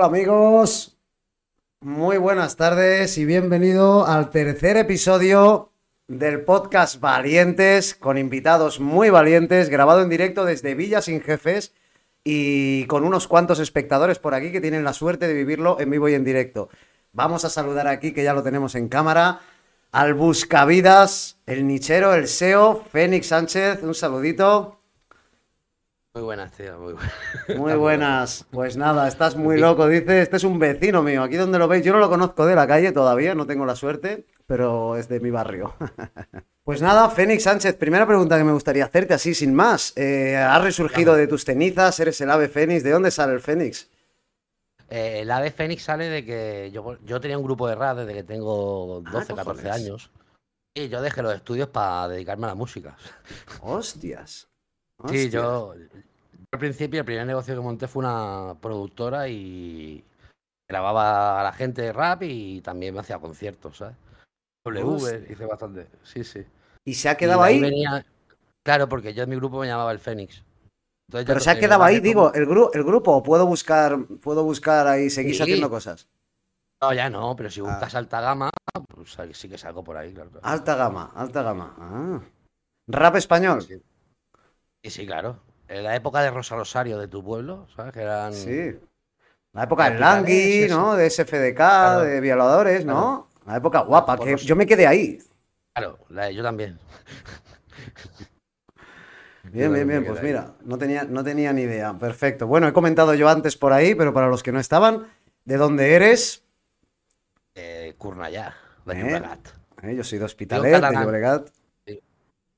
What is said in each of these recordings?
Hola amigos, muy buenas tardes y bienvenido al tercer episodio del podcast Valientes con invitados muy valientes, grabado en directo desde Villa Sin Jefes y con unos cuantos espectadores por aquí que tienen la suerte de vivirlo en vivo y en directo. Vamos a saludar aquí, que ya lo tenemos en cámara, al Buscavidas, el nichero, el SEO, Fénix Sánchez, un saludito. Muy buenas, tío, muy buenas. Muy buenas. Pues nada, estás muy loco, dice. Este es un vecino mío. Aquí donde lo veis, yo no lo conozco de la calle todavía, no tengo la suerte, pero es de mi barrio. Pues nada, Fénix Sánchez, primera pregunta que me gustaría hacerte así, sin más. Eh, ¿Has resurgido de tus cenizas? ¿Eres el ave Fénix? ¿De dónde sale el Fénix? Eh, el ave Fénix sale de que yo, yo tenía un grupo de rap desde que tengo Ah, 12, 14 cojones. años. Y yo dejé los estudios para dedicarme a la música. Hostias. Sí, yo, al principio el primer negocio que monté fue una productora y grababa a la gente de rap y también me hacía conciertos, ¿sabes? W, hice bastante. Sí, sí. ¿Y se ha quedado ahí? venía- Claro, porque yo en mi grupo me llamaba el Fénix. Entonces Pero se ha quedado ahí, digo, el, gru- el grupo, ¿o puedo buscar, puedo buscar ahí, seguís Sí. haciendo cosas? No, ya no, pero si Ah. buscas alta gama, pues sí que salgo por ahí, claro. claro. Alta gama, alta gama. Ah. ¿Rap español? Sí. Y sí, claro. En la época de Rosa Rosario de tu pueblo, ¿sabes? Que eran. Sí. La época de Langui, ¿no? De SFDK, Claro. de violadores, ¿no? La época guapa, Por que los- yo me quedé ahí. Claro, la de yo también. Bien, bien, bien, pues mira, no tenía, no tenía ni idea. Perfecto. Bueno, he comentado yo antes por ahí, pero para los que no estaban, ¿de dónde eres? Eh, Cornellà, de Eh, Llobregat. Eh, yo soy de Hospitalet, de. Llobregat.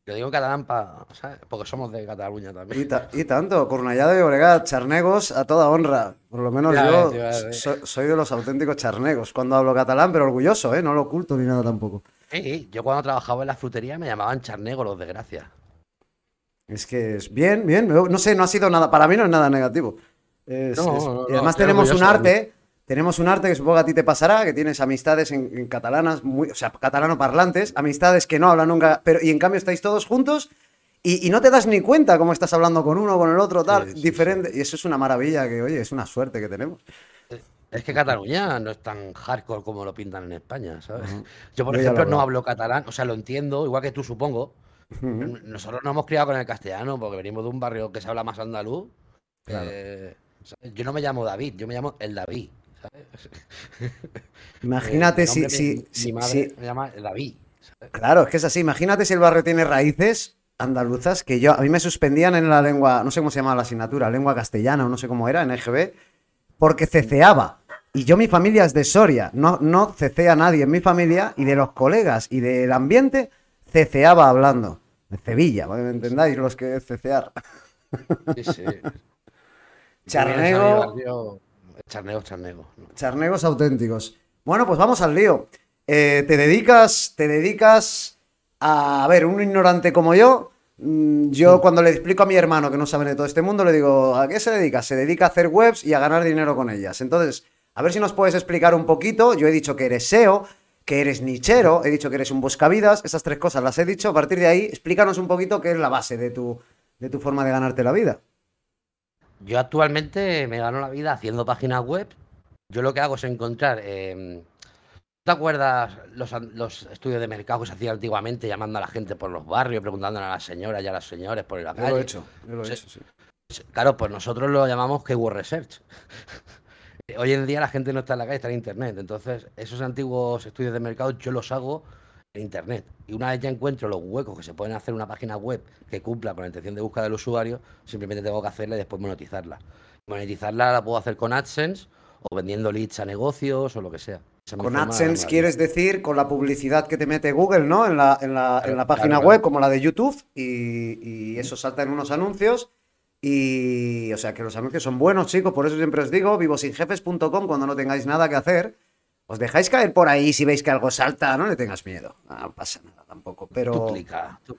Lo digo en catalán pa- ¿sabes? porque somos de Cataluña Y, también. ta- y tanto, Cornellá de Llobregat, charnegos a toda honra. Por lo menos Ya yo ves, ya ves. so- soy de los auténticos charnegos cuando hablo catalán, pero orgulloso, ¿eh? No lo oculto ni nada tampoco. Sí, yo cuando trabajaba en la frutería me llamaban charnego los de Gracia. Es que es bien, bien. No sé, no ha sido nada, para mí no es nada negativo. Es- No, es- no, y no, además estoy tenemos un arte, tenemos un arte que supongo que a ti te pasará, que tienes amistades en, en catalanas, muy, o sea, catalano parlantes, amistades que no hablan nunca, pero y en cambio estáis todos juntos y, y no te das ni cuenta cómo estás hablando con uno, con el otro, tal, Sí, sí, diferente. Y eso es una maravilla que, oye, es una suerte que tenemos. Es que Cataluña no es tan hardcore como lo pintan en España, ¿sabes? Yo, por Yo ejemplo, no hablo. catalán, o sea, lo entiendo, igual que tú, supongo. Nosotros nos hemos criado con el castellano porque venimos de un barrio que se habla más andaluz. Claro. Eh, yo no me llamo David, yo me llamo el David. ¿Sabes? Imagínate Eh, si, si, mi- si- mi madre si- me llama David. ¿sabes? Claro, es que es así. Imagínate si el barrio tiene raíces andaluzas que yo a mí me suspendían en la lengua, no sé cómo se llamaba la asignatura, lengua castellana o no sé cómo era en EGB, porque ceceaba. Y yo mi familia es de Soria, no no cecea nadie en mi familia y de los colegas y del ambiente ceceaba hablando. De Sevilla, ¿me entendáis los que es cecear? Sí, sí. Charnego. Charnego, charnego. Charnegos auténticos. Bueno, pues vamos al lío. Eh, te dedicas, te dedicas a, a ver, un ignorante como yo. mm, Yo cuando le explico a mi hermano que no sabe de todo este mundo, le digo, ¿a qué se dedica? Se dedica a hacer webs y a ganar dinero con ellas. Entonces, a ver si nos puedes explicar un poquito. Yo he dicho que eres SEO, que eres nichero, he dicho que eres un buscavidas, esas tres cosas las he dicho. A partir de ahí, explícanos un poquito qué es la base de tu, de tu forma de ganarte la vida. Yo actualmente me gano la vida haciendo páginas web. Yo lo que hago es encontrar. eh, ¿Te acuerdas los, los estudios de mercado que se hacían antiguamente llamando a la gente por los barrios, preguntándole a las señoras y a los señores por la Yo lo calle? he hecho, yo lo he hecho, sí. Claro, pues nosotros lo llamamos keyword research. Hoy en día la gente no está en la calle, está en internet. Entonces, esos antiguos estudios de mercado yo los hago internet. Y una vez ya encuentro los huecos que se pueden hacer en una página web que cumpla con la intención de búsqueda del usuario, simplemente tengo que hacerla y después monetizarla. Monetizarla la puedo hacer con AdSense o vendiendo leads a negocios o lo que sea. Con AdSense quieres decir con la publicidad que te mete Google, ¿no? En la, en la, en la página claro, web, claro. como la de YouTube, y, y eso salta en unos anuncios. Y, o sea, que los anuncios son buenos, chicos, por eso siempre os digo, vivosinjefes.com, cuando no tengáis nada que hacer, os dejáis caer por ahí si veis que algo salta, no le tengas miedo, no pasa nada tampoco, pero... Tú tú.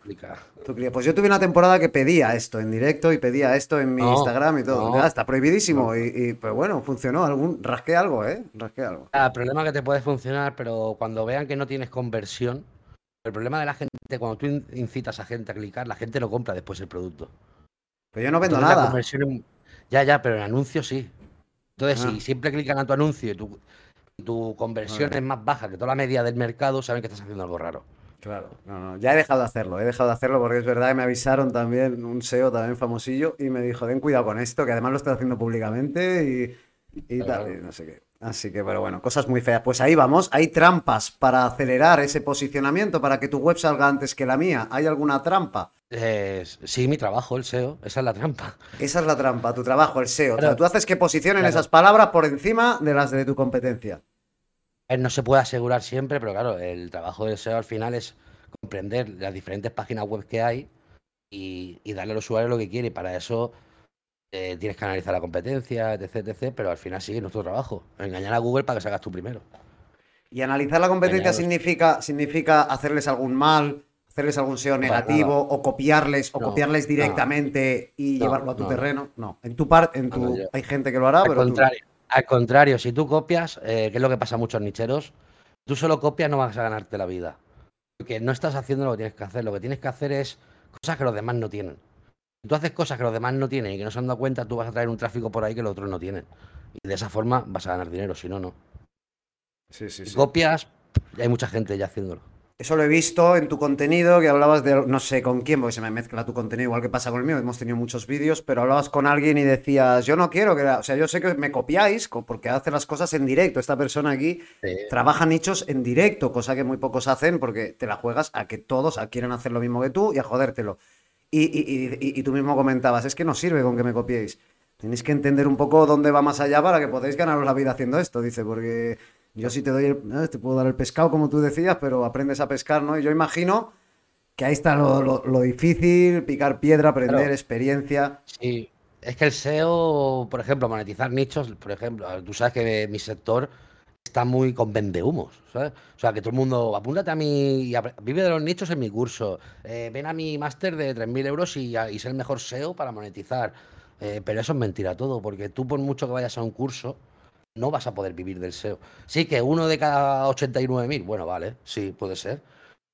Tú cría- Pues yo tuve una temporada que pedía esto en directo y pedía esto en mi No, Instagram y todo. no. Ya, está prohibidísimo. Y, y, pues bueno, funcionó. Algún, rasqué algo, ¿eh? Rasqué algo. Ah, El problema es que te puede funcionar, pero cuando vean que no tienes conversión, el problema de la gente, cuando tú in- incitas a gente a clicar, la gente no compra después el producto. Pero yo no vendo Entonces, la nada. conversión en- Ya, ya, pero en anuncios sí. Entonces, Ah. si siempre clican a tu anuncio y tu, y tu conversión es más baja que toda la media del mercado, saben que estás haciendo algo raro. Claro, no, no, ya he dejado de hacerlo, he dejado de hacerlo porque es verdad que me avisaron también, un SEO también famosillo, y me dijo, ten cuidado con esto, que además lo estoy haciendo públicamente y, y tal, y no sé qué. Así que, pero bueno, cosas muy feas. Pues ahí vamos, hay trampas para acelerar ese posicionamiento, para que tu web salga antes que la mía. ¿Hay alguna trampa? Eh, sí, mi trabajo, el SEO, esa es la trampa. Esa es la trampa, tu trabajo, el SEO. O sea, tú haces que posicionen Claro. esas palabras por encima de las de tu competencia. Eh, No se puede asegurar siempre, pero claro, el trabajo del SEO al final es comprender las diferentes páginas web que hay y, y darle al usuario lo que quiere. Y para eso eh, tienes que analizar la competencia, etc, etc. Pero al final sí es nuestro trabajo. Engañar a Google para que salgas tú primero. Y analizar la competencia Engañados. significa, significa hacerles algún mal, hacerles algún SEO negativo, o copiarles, o copiarles no. directamente y llevarlo a tu no, no. terreno. No, en tu parte, en tu. yo- Hay gente que lo hará, Al pero tú. contrario, al contrario, si tú copias, eh, que es lo que pasa a muchos nicheros, tú solo copias no vas a ganarte la vida. Porque no estás haciendo lo que tienes que hacer. Lo que tienes que hacer es cosas que los demás no tienen. Tú haces cosas que los demás no tienen y que no se han dado cuenta, tú vas a traer un tráfico por ahí que los otros no tienen. Y de esa forma vas a ganar dinero, si no, no. Sí, sí, sí. copias, hay mucha gente ya haciéndolo. Eso lo he visto en tu contenido, que hablabas de, no sé con quién, porque se me mezcla tu contenido igual que pasa con el mío, hemos tenido muchos vídeos, pero hablabas con alguien y decías, yo no quiero que, o sea, yo sé que me copiáis co- porque hace las cosas en directo, esta persona aquí trabaja nichos en directo, cosa que muy pocos hacen porque te la juegas a que todos quieren hacer lo mismo que tú y a jodértelo. Y, y- y- y- tú mismo comentabas, es que no sirve con que me copiéis. Tenéis que entender un poco dónde va más allá para que podáis ganaros la vida haciendo esto, dice, porque yo sí te doy el, te puedo dar el pescado como tú decías, pero aprendes a pescar, ¿no? Y yo imagino que ahí está lo, lo- lo difícil, picar piedra, aprender Claro. experiencia. Sí, es que el SEO, por ejemplo, monetizar nichos, por ejemplo, tú sabes que mi sector está muy con vendehumos, ¿sabes? O sea, que todo el mundo, apúntate a apre- vive de los nichos en mi curso, eh, ven a mi máster de 3.000 euros y, y sé el mejor SEO para monetizar. Eh, pero eso es mentira todo, porque tú por mucho que vayas a un curso, no vas a poder vivir del SEO. Sí que uno de cada 89.000, bueno, vale, sí, puede ser.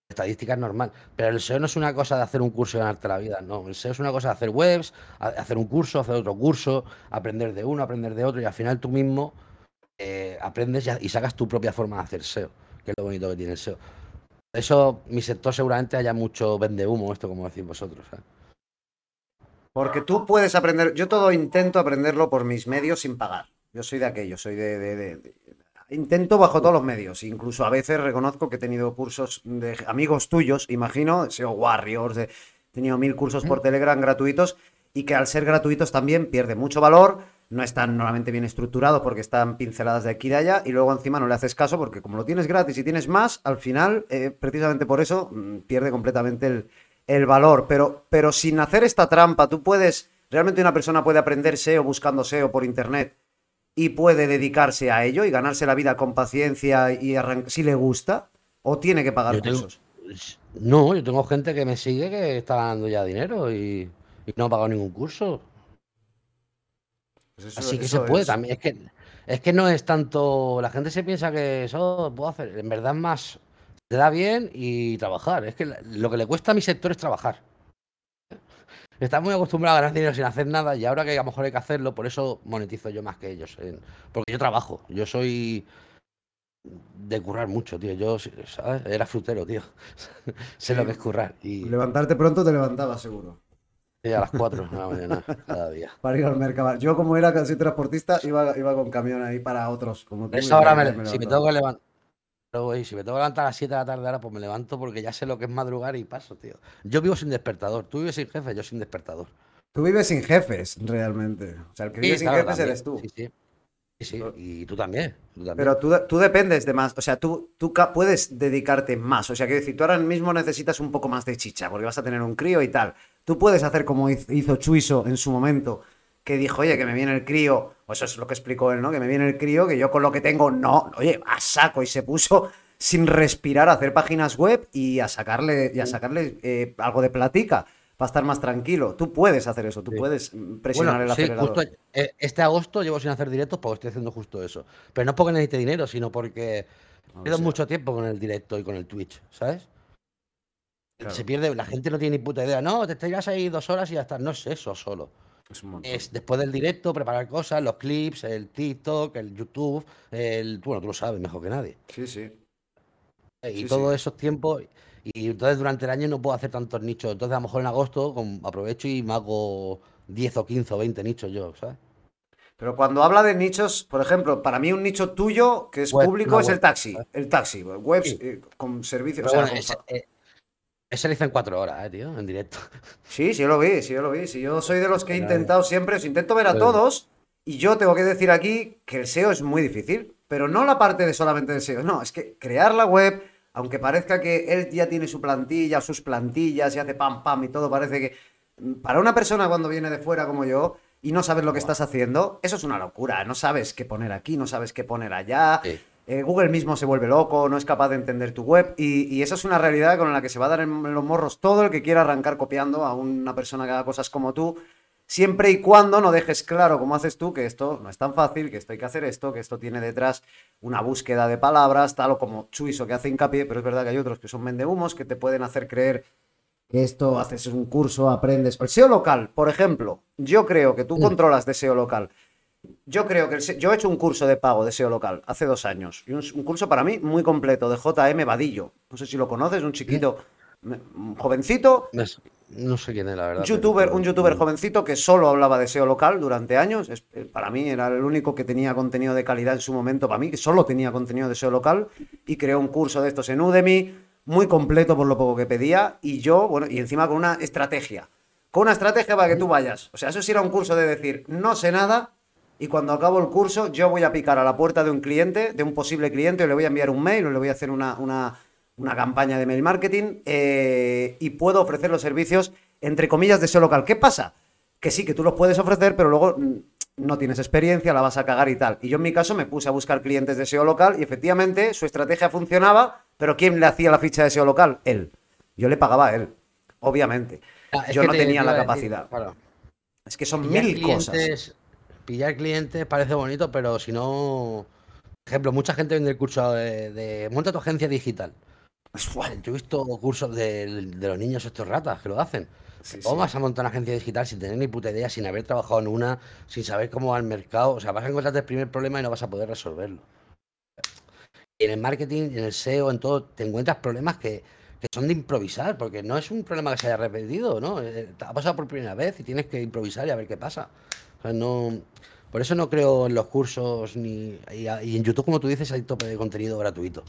Estadística es normal, pero el SEO no es una cosa de hacer un curso y ganarte la vida, no. El SEO es una cosa de hacer webs, hacer un curso, hacer otro curso, aprender de uno, aprender de otro y al final tú mismo eh, aprendes y, sacas tu propia forma de hacer SEO, que es lo bonito que tiene el SEO. Por Eso, mi sector seguramente haya mucho vende humo, esto como decís vosotros. Porque tú puedes aprender, yo todo intento aprenderlo por mis medios sin pagar. Yo soy de aquello, soy de, de- de- de- Intento bajo todos los medios, incluso a veces reconozco que he tenido cursos de amigos tuyos, imagino, SEO Warriors, de- he tenido mil cursos por Telegram gratuitos y que al ser gratuitos también pierde mucho valor, no están normalmente bien estructurados porque están pinceladas de aquí y de allá y luego encima no le haces caso porque como lo tienes gratis y tienes más, al final, eh, precisamente por eso, mm, pierde completamente el, el valor. Pero, pero sin hacer esta trampa, tú puedes, realmente una persona puede aprender SEO buscando SEO por internet y puede dedicarse a ello y ganarse la vida con paciencia y si le gusta, o tiene que pagar tengo- cursos. No, yo tengo gente que me sigue que está ganando ya dinero y, y no ha pagado ningún curso. Pues eso- Así que eso se puede es. también. Es que, es que no es tanto. La gente se piensa que eso puedo hacer. En verdad más. Te da bien y trabajar. Es que lo que le cuesta a mi sector es trabajar. Está muy acostumbrado a ganar dinero sin hacer nada y ahora que a lo mejor hay que hacerlo, por eso monetizo yo más que ellos. Porque yo trabajo. Yo soy de currar mucho, tío. Yo, ¿sabes? Era frutero, tío. sé lo que es currar. Y, Levantarte pronto te levantabas seguro. Y a las 4 de la mañana cada día. Para ir al mercado. Yo, como era casi transportista, iba, iba con camión ahí para otros. Como tú, eso ahora, me- me- si me tengo que levantar. si me tengo que levantar a las 7 de la tarde ahora, pues me levanto porque ya sé lo que es madrugar y paso, tío. Yo vivo sin despertador. Tú vives sin jefe, yo sin despertador. Tú vives sin jefes, realmente. O sea, el que vive Sí, sin claro, jefes también. eres tú. Sí, sí. Sí, sí, Y tú también. tú también. Pero tú, tú dependes de más, o sea, tú, tú puedes dedicarte más. O sea, quiero decir, tú ahora mismo necesitas un poco más de chicha, porque vas a tener un crío y tal. Tú puedes hacer como hiz- hizo Chuiso en su momento, que dijo, oye, que me viene el crío, o eso es lo que explicó él, ¿no? Que me viene el crío, que yo con lo que tengo, no, oye, a saco, y se puso sin respirar a hacer páginas web y a sacarle, y a sacarle eh, algo de platica para estar más tranquilo. Tú puedes hacer eso, tú Sí. puedes mm, presionar Bueno, el sí, acelerador. justo eh, este agosto llevo sin hacer directos porque estoy haciendo justo eso. Pero no porque necesite dinero, sino porque pierdo sea, mucho tiempo con el directo y con el Twitch, ¿sabes? Claro. Se pierde, la gente no tiene ni puta idea. No, te tiras ahí dos horas y ya está. No es eso solo. Es, después del directo, preparar cosas, los clips, el TikTok, el YouTube, el. Bueno, tú lo sabes mejor que nadie. Sí, sí. Y todos esos tiempos. Y entonces durante el año no puedo hacer tantos nichos. Entonces a lo mejor en agosto aprovecho y me hago 10 o 15 o 20 nichos yo, ¿sabes? Pero cuando habla de nichos, por ejemplo, para mí un nicho tuyo que es público es el taxi. El taxi, webs eh, con servicios. ese, ese, lo hice en cuatro horas, eh, tío, en directo. Sí, sí, yo lo vi, sí, yo lo vi. Si yo soy de los que he intentado siempre, os intento ver a todos. Y yo tengo que decir aquí que el SEO es muy difícil. Pero no la parte de solamente de SEO. No, es que crear la web, aunque parezca que él ya tiene su plantilla, sus plantillas y hace pam, pam y todo, parece que. Mm, para una persona cuando viene de fuera como yo y no sabes lo que estás haciendo, eso es una locura. No sabes qué poner aquí, no sabes qué poner allá. Eh, Google mismo se vuelve loco, no es capaz de entender tu web. Y, y, esa es una realidad con la que se va a dar en los morros todo el que quiera arrancar copiando a una persona que haga cosas como tú. Siempre y cuando no dejes claro, como haces tú, que esto no es tan fácil, que esto hay que hacer esto, que esto tiene detrás una búsqueda de palabras, tal o como Chuiso que hace hincapié, pero es verdad que hay otros que son vendehumos que te pueden hacer creer que esto haces un curso, aprendes. El SEO local, por ejemplo, yo creo que tú mm. controlas de SEO local. Yo creo que yo he hecho un curso de pago de SEO local hace dos años. Y un, curso para mí muy completo de JM Vadillo. No sé si lo conoces, un chiquito, un jovencito. No, sé quién es, la verdad. YouTuber, un youtuber jovencito que solo hablaba de SEO local durante años. Eh, para mí era el único que tenía contenido de calidad en su momento. Para mí, que solo tenía contenido de SEO local. Y creó un curso de estos en Udemy muy completo por lo poco que pedía y yo, bueno, y encima con una estrategia. Con una estrategia para que tú vayas. O sea, eso sí era un curso de decir, no sé nada y cuando acabo el curso yo voy a picar a la puerta de un cliente, de un posible cliente, o le voy a enviar un mail o le voy a hacer una, una, campaña de mail marketing eh, y puedo ofrecer los servicios, entre comillas, de SEO local. ¿Qué pasa? Que sí, que tú los puedes ofrecer, pero luego mm, no tienes experiencia, la vas a cagar y tal. Y yo en mi caso me puse a buscar clientes de SEO local y efectivamente su estrategia funcionaba, pero ¿quién le hacía la ficha de SEO local? Él. Yo le pagaba a él, obviamente. Ah, yo no tenía la capacidad. Es que son mil cosas. Pillar clientes parece bonito, pero si no. Por ejemplo, mucha gente vende el curso de, monta tu agencia digital. Yo he visto cursos de, de los niños estos ratas que lo hacen. ¿Cómo vas a montar una agencia digital sin tener ni puta idea, sin haber trabajado en una, sin saber cómo va el mercado? O sea, vas a encontrarte el primer problema y no vas a poder resolverlo. en el marketing, en el SEO, en todo, te encuentras problemas que, son de improvisar, porque no es un problema que se haya repetido, ¿no? Eh, te ha pasado por primera vez y tienes que improvisar y a ver qué pasa. O sea, no. Por eso no creo en los cursos ni. Y, en YouTube, como tú dices, hay tope de contenido gratuito.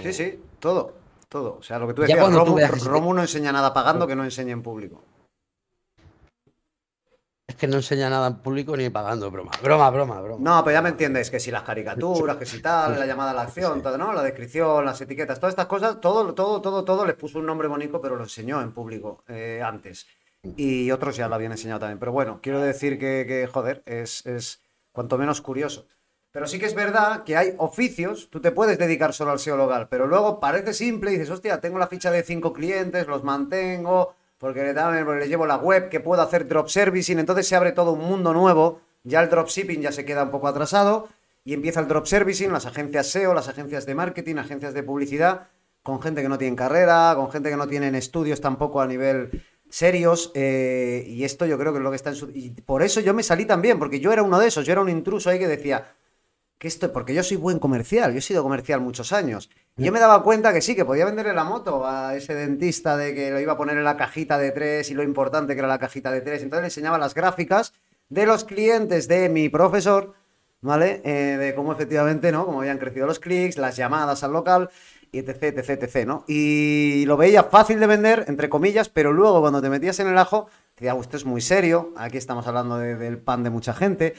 Sí, sí, todo. Todo. O sea, lo que tú decías, Romu, no enseña nada pagando que no enseña en público. Es que no enseña nada en público ni pagando, broma. Broma, broma, broma. No, pero ya me entiendes, que si las caricaturas, que si tal, la llamada a la acción, todo, ¿no? La descripción, las etiquetas, todas estas cosas, todo, todo, todo, todo les puso un nombre bonito, pero lo enseñó en público eh, antes. Y otros ya lo habían enseñado también. Pero bueno, quiero decir que, joder, es, es cuanto menos curioso. Pero sí que es verdad que hay oficios, tú te puedes dedicar solo al SEO local, pero luego parece simple y dices, hostia, tengo la ficha de cinco clientes, los mantengo, porque le, llevo la web, que puedo hacer drop servicing, entonces se abre todo un mundo nuevo, ya el dropshipping ya se queda un poco atrasado y empieza el drop servicing, las agencias SEO, las agencias de marketing, agencias de publicidad, con gente que no tiene carrera, con gente que no tiene estudios tampoco a nivel serios, eh, y esto yo creo que es lo que está en su... Y por eso yo me salí también, porque yo era uno de esos, yo era un intruso ahí que decía, que esto, porque yo soy buen comercial, yo he sido comercial muchos años. Y yo me daba cuenta que sí, que podía venderle la moto a ese dentista de que lo iba a poner en la cajita de tres y lo importante que era la cajita de tres. Entonces le enseñaba las gráficas de los clientes de mi profesor, ¿vale? Eh, de cómo efectivamente, ¿no? Cómo habían crecido los clics, las llamadas al local, y etc, etc, etc, ¿no? Y lo veía fácil de vender, entre comillas, pero luego cuando te metías en el ajo, te decía, usted es muy serio, aquí estamos hablando del pan de mucha gente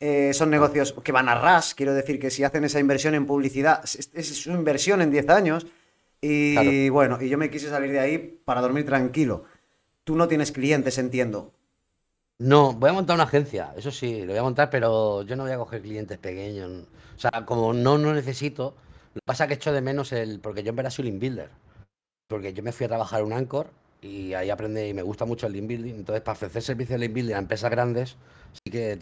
eh, son negocios que van a ras, quiero decir que si hacen esa inversión en publicidad, es, su inversión en 10 años. Y bueno, y yo me quise salir de ahí para dormir tranquilo. Tú no tienes clientes, entiendo. No, voy a montar una agencia, eso sí, lo voy a montar, pero yo no voy a coger clientes pequeños. O sea, como no lo necesito, lo que pasa es que echo de menos el. Porque yo en verdad soy link builder. Porque yo me fui a trabajar en un Anchor y ahí aprendí y me gusta mucho el link building. Entonces, para ofrecer servicios de link building a empresas grandes, sí que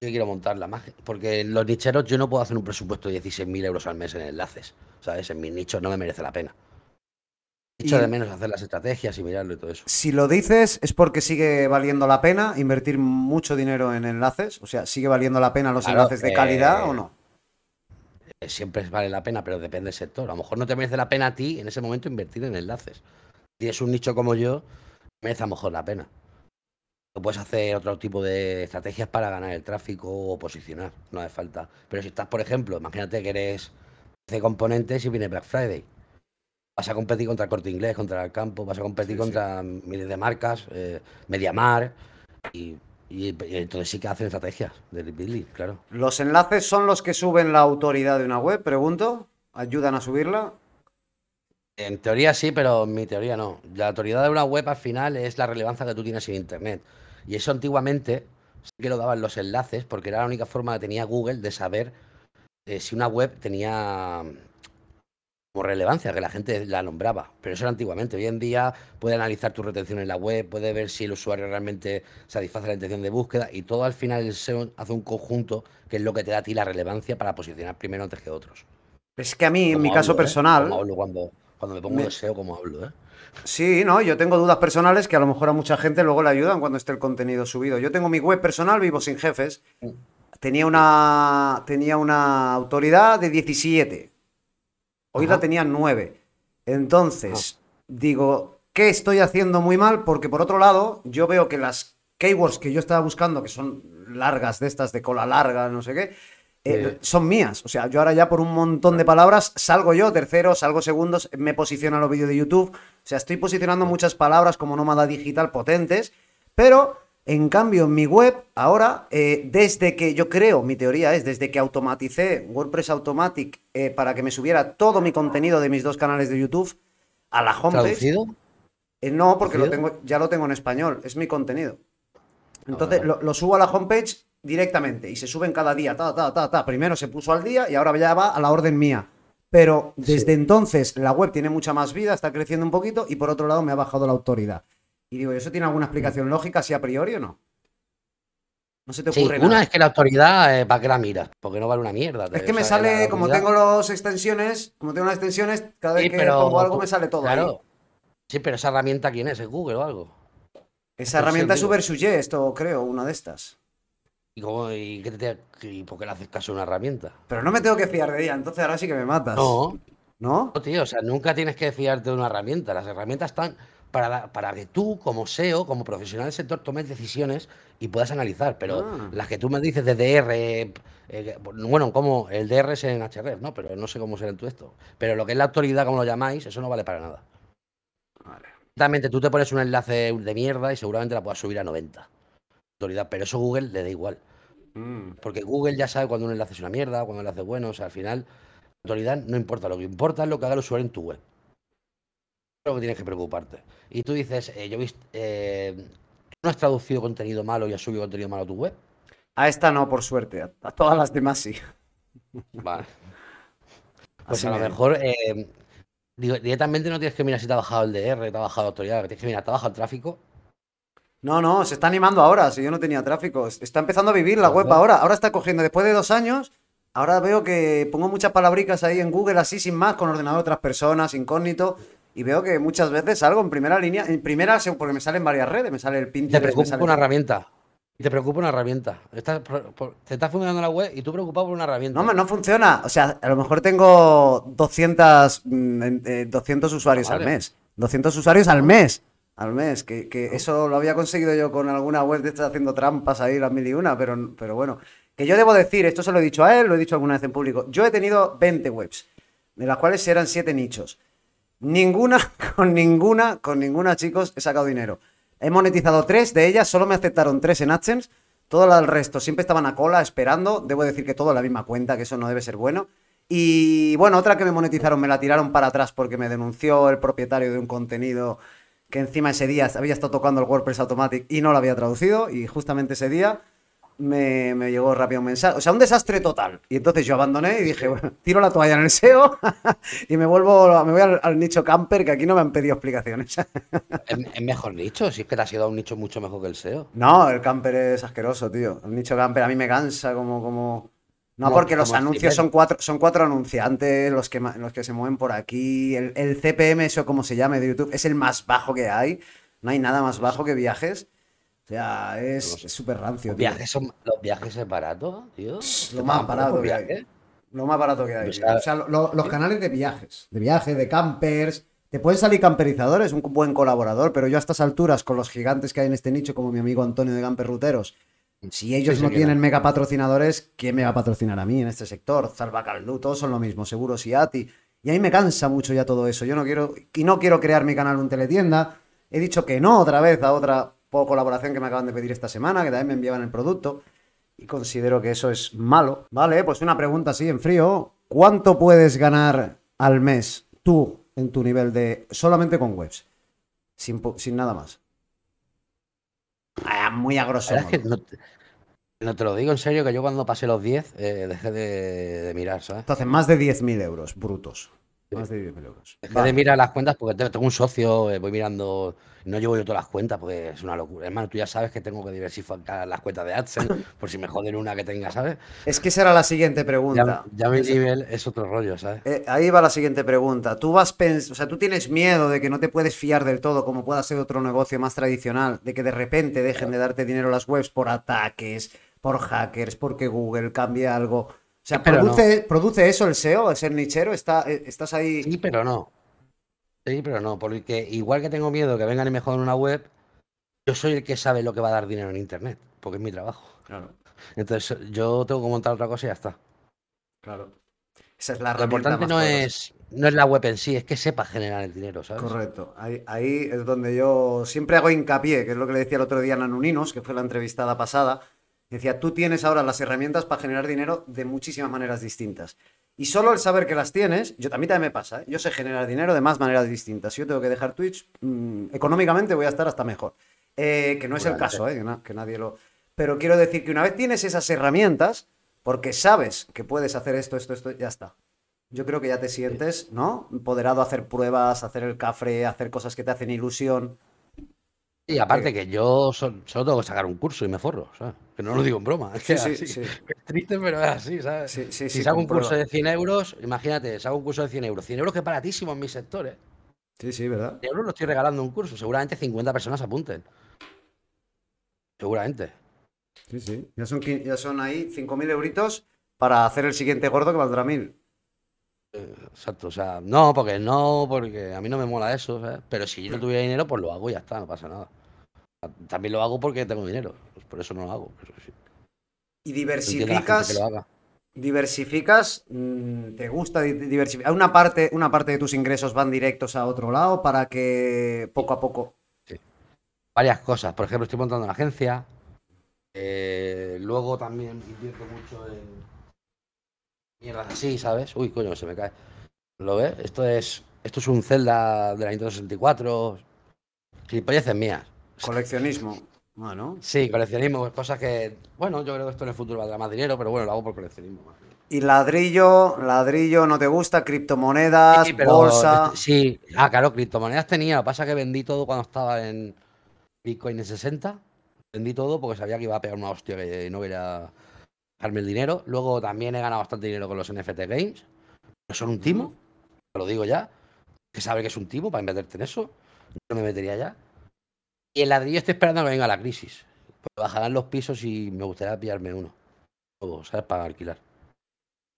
yo quiero montarla más. Porque en los nicheros yo no puedo hacer un presupuesto de 16.000 euros al mes en enlaces. ¿Sabes? En mis nichos no me merece la pena. Echo de menos hacer las estrategias y mirarlo y todo eso. Si lo dices es porque sigue valiendo la pena invertir mucho dinero en enlaces. O sea, ¿sigue valiendo la pena los enlaces de calidad o no? Eh, siempre vale la pena, pero depende del sector. A lo mejor no te merece la pena a ti en ese momento invertir en enlaces. Si tienes un nicho como yo, merece a lo mejor la pena. Puedes hacer otro tipo de estrategias para ganar el tráfico o posicionar, no hace falta. Pero si estás, por ejemplo, imagínate que eres de componentes y viene Black Friday vas a competir contra Corte Inglés, contra el campo, vas a competir contra miles de marcas, eh, Mediamar, y, entonces sí que hacen estrategias de building, claro. ¿Los enlaces son los que suben la autoridad de una web? Pregunto. ¿Ayudan a subirla? En teoría sí, pero en mi teoría no. La autoridad de una web al final es la relevancia que tú tienes en Internet. Y eso antiguamente sí que lo daban los enlaces porque era la única forma que tenía Google de saber eh, si una web tenía relevancia, que la gente la nombraba, pero eso era antiguamente. Hoy en día puede analizar tu retención en la web, puede ver si el usuario realmente satisface la intención de búsqueda y todo al final el SEO hace un conjunto que es lo que te da a ti la relevancia para posicionar primero antes que otros. Es que a mí, en mi caso ¿eh? personal... cuando, cuando me pongo de SEO, como hablo, ¿eh? Sí, no, yo tengo dudas personales que a lo mejor a mucha gente luego le ayudan cuando esté el contenido subido. Yo tengo mi web personal, vivo sin jefes. Mm. Tenía una, tenía una autoridad de 17 Hoy la tenía 9. Entonces, digo, ¿qué estoy haciendo muy mal? Porque por otro lado, yo veo que las keywords que yo estaba buscando, que son largas de estas, de cola larga, no sé qué, eh, son mías. O sea, yo ahora ya por un montón de palabras salgo yo, tercero, salgo segundos, me posicionan los vídeos de YouTube. O sea, estoy posicionando muchas palabras como nómada digital potentes, pero en cambio, en mi web, ahora, eh, desde que yo creo, mi teoría es, desde que automaticé WordPress Automatic eh, para que me subiera todo mi contenido de mis dos canales de YouTube a la homepage. ¿Traducido? No, porque lo tengo, ya lo tengo en español, es mi contenido. Entonces lo, subo a la homepage directamente y se suben cada día, ta, ta, ta, ta. Primero se puso al día y ahora ya va a la orden mía. Pero desde entonces la web tiene mucha más vida, está creciendo un poquito y por otro lado me ha bajado la autoridad. Y digo, ¿eso tiene alguna explicación lógica, si a priori o no? No se te ocurre Una es que la autoridad, ¿para qué la miras? Porque no vale una mierda. Es que me sale, como tengo las extensiones, como tengo las extensiones, cada vez que pongo algo me sale todo. Claro. Sí, pero esa herramienta, ¿quién es? ¿Es Google o algo? Esa herramienta es Ubersuggest, esto creo, una de estas. ¿Y, cómo, y, qué te, y por qué le haces caso a una herramienta? Pero no me tengo que fiar de ella, entonces ahora sí que me matas. No. ¿No? No, tío, o sea, nunca tienes que fiarte de una herramienta. Las herramientas están para, para, que tú, como SEO, como profesional del sector, tomes decisiones y puedas analizar. Pero ah. las que tú me dices de DR, eh, bueno, como el DR es en HRF, ¿no? Pero no sé cómo será en todo esto. Pero lo que es la autoridad, como lo llamáis, eso no vale para nada. Vale. tú te pones un enlace de mierda y seguramente la puedas subir a 90. Autoridad, pero eso Google le da igual. Mm. Porque Google ya sabe cuando un enlace es una mierda, cuando un enlace es bueno. O sea, al final, autoridad no importa. Lo que importa es lo que haga el usuario en tu web que tienes que preocuparte. Y tú dices, eh, yo viste, eh, ¿no has traducido contenido malo y has subido contenido malo a tu web? A esta no, por suerte. A todas las demás sí. Vale. Pues a lo mejor eh, directamente no tienes que mirar si te ha bajado el DR, te ha bajado la autoridad, tienes que mirar, ¿te ha bajado el tráfico? No, no, se está animando ahora, si yo no tenía tráfico. Está empezando a vivir la web ahora. Ahora está cogiendo, después de dos años, ahora veo que pongo muchas palabricas ahí en Google así sin más, con ordenador de otras personas, incógnito y veo que muchas veces salgo en primera línea, en primera, porque me salen varias redes, me sale el Pinterest. Te preocupa una herramienta. Te preocupa una herramienta. te está funcionando la web y tú preocupado por una herramienta. No, no funciona. O sea, a lo mejor tengo 200, 200 mm, usuarios al mes. 200 usuarios al mes. Al mes. Que, eso lo había conseguido yo con alguna web de estas haciendo trampas ahí, las mil y una, pero, pero bueno. Que yo debo decir, esto se lo he dicho a él, lo he dicho alguna vez en público. Yo he tenido 20 webs, de las cuales eran 7 nichos. Ninguna, con ninguna, con ninguna, chicos, he sacado dinero. He monetizado tres de ellas, solo me aceptaron tres en AdSense. Todo el resto siempre estaban a cola esperando. Debo decir que todo en la misma cuenta, que eso no debe ser bueno. Y bueno, otra que me monetizaron me la tiraron para atrás porque me denunció el propietario de un contenido que encima ese día había estado tocando el WordPress Automatic y no lo había traducido. Y justamente ese día me, llegó rápido un mensaje. O sea, un desastre total. Y entonces yo abandoné y dije, bueno, tiro la toalla en el SEO y me vuelvo, me voy al, nicho camper, que aquí no me han pedido explicaciones. es, mejor nicho, si es que te has ido a un nicho mucho mejor que el SEO. No, el camper es asqueroso, tío. El nicho camper a mí me cansa como, como, No, porque los anuncios son cuatro, son cuatro anunciantes los que, los que se mueven por aquí. El, el CPM, eso como se llame de YouTube, es el más bajo que hay. No hay nada más bajo que viajes. O sea, es súper rancio. Los tío. viajes, son, los viajes es barato, tío. Lo más barato que hay. Lo más barato que hay. O sea, lo- los canales de viajes, de viajes, de campers. Te pueden salir camperizadores, un buen colaborador, pero yo a estas alturas, con los gigantes que hay en este nicho, como mi amigo Antonio de Camper Ruteros, si ellos Sí, no tienen mega patrocinadores, ¿quién me va a patrocinar a mí en este sector? Salvacaldú, todos son lo mismo, Seguros y ATI. Y a mí me cansa mucho ya todo eso. Yo no quiero, y no quiero crear mi canal un teletienda. He dicho que no otra vez a otra colaboración que me acaban de pedir esta semana, que también me enviaban el producto. Y considero que eso es malo. Vale, pues una pregunta así en frío. ¿Cuánto puedes ganar al mes tú en tu nivel de. solamente con webs? Sin, sin nada más. Ah, muy a grosso verdad es modo. que no te, no te lo digo en serio, que yo cuando pasé los 10 eh, dejé de, de mirar, ¿sabes? Entonces, más de 10.000 euros brutos. Más de 10.000 euros. Dejé Vale. de mirar las cuentas porque tengo tengo un socio, eh, voy mirando, no llevo yo todas las cuentas porque es una locura. Hermano, tú ya sabes que tengo que diversificar las cuentas de AdSense por si me joden una que tenga, ¿sabes? Es que esa era la siguiente pregunta. ya mi nivel es otro rollo, ¿sabes? Eh, ahí va la siguiente pregunta. Tú vas pens- o sea, tú tienes miedo de que no te puedes fiar del todo, como pueda ser otro negocio más tradicional, de que de repente dejen de darte dinero las webs por ataques, por hackers, porque Google cambie algo. O sea, no. produce, produce eso el SEO, el ser nichero, está, eh, estás ahí. Sí, pero no. Sí, pero no, porque igual que tengo miedo que vengan y me jodan una web, yo soy el que sabe lo que va a dar dinero en internet, porque es mi trabajo. Claro, Entonces yo tengo que montar otra cosa y ya está. claro. Esa es la Lo importante no poderosa. es, no es la web en sí, es que sepa generar el dinero, ¿sabes? Correcto. Ahí, ahí es donde yo siempre hago hincapié, que es lo que le decía el otro día a Nanuninos, que fue la entrevistada pasada. Decía, tú tienes ahora las herramientas para generar dinero de muchísimas maneras distintas. Y solo el saber que las tienes, yo a mí también me pasa, ¿eh? yo sé generar dinero de más maneras distintas. Si yo tengo que dejar Twitch, mm, económicamente voy a estar hasta mejor. Eh, que no es el caso, ¿eh? que, na- que nadie lo... Pero quiero decir que una vez tienes esas herramientas, porque sabes que puedes hacer esto, esto, esto, ya está. Yo creo que ya te sientes, ¿no? Empoderado a hacer pruebas, hacer el cafre, hacer cosas que te hacen ilusión. Y aparte que yo sol- solo tengo que sacar un curso y me forro, ¿sabes? Que no lo digo en broma. Es, que Sí, es sí, así. sí. Es triste, pero es así, ¿sabes? Sí, sí, si saco un curso de 100 euros, imagínate, saco un curso de 100 euros. 100 euros que es baratísimo en mi sector, ¿eh? Sí, sí, ¿verdad? 100 euros lo estoy regalando un curso. Seguramente 50 personas apunten. Seguramente. Sí, sí. Ya son, ya son ahí 5.000 euritos para hacer el siguiente gordo que valdrá 1.000. Eh, Exacto, o sea, no, porque no, porque a mí no me mola eso, ¿sabes? Pero si yo no tuviera dinero, pues lo hago y ya está, no pasa nada. También lo hago porque tengo dinero, pues por eso no lo hago. sí. Y diversificas, que lo haga. diversificas, mm, te gusta di- diversificar. Una parte, una parte de tus ingresos van directos a otro lado para que poco a poco. varias cosas. Por ejemplo, estoy montando una agencia. eh, luego también invierto mucho en mierdas así, ¿sabes? Uy, coño, se me cae. ¿Lo ves? Esto es, esto es un Zelda de la Nintendo 64. Gilipolleces mías. Coleccionismo. Bueno. Sí, coleccionismo, pues, cosas que, bueno, yo creo que esto en el futuro valdrá más dinero, pero bueno, lo hago por coleccionismo. Y ladrillo, ladrillo, ¿no te gusta? Criptomonedas, Sí, pero- bolsa. Sí, ah, claro, criptomonedas tenía. Lo que pasa es que vendí todo cuando estaba en Bitcoin en 60. Vendí todo porque sabía que iba a pegar una hostia que no iba a dejarme el dinero. Luego también he ganado bastante dinero con los NFT Games. No son un timo, te lo digo ya. Que sabe que es un timo para meterte en eso. No me metería ya. Y el ladrillo estoy esperando a que venga la crisis. Pues bajarán los pisos y me gustaría pillarme uno. O, ¿sabes? Para alquilar.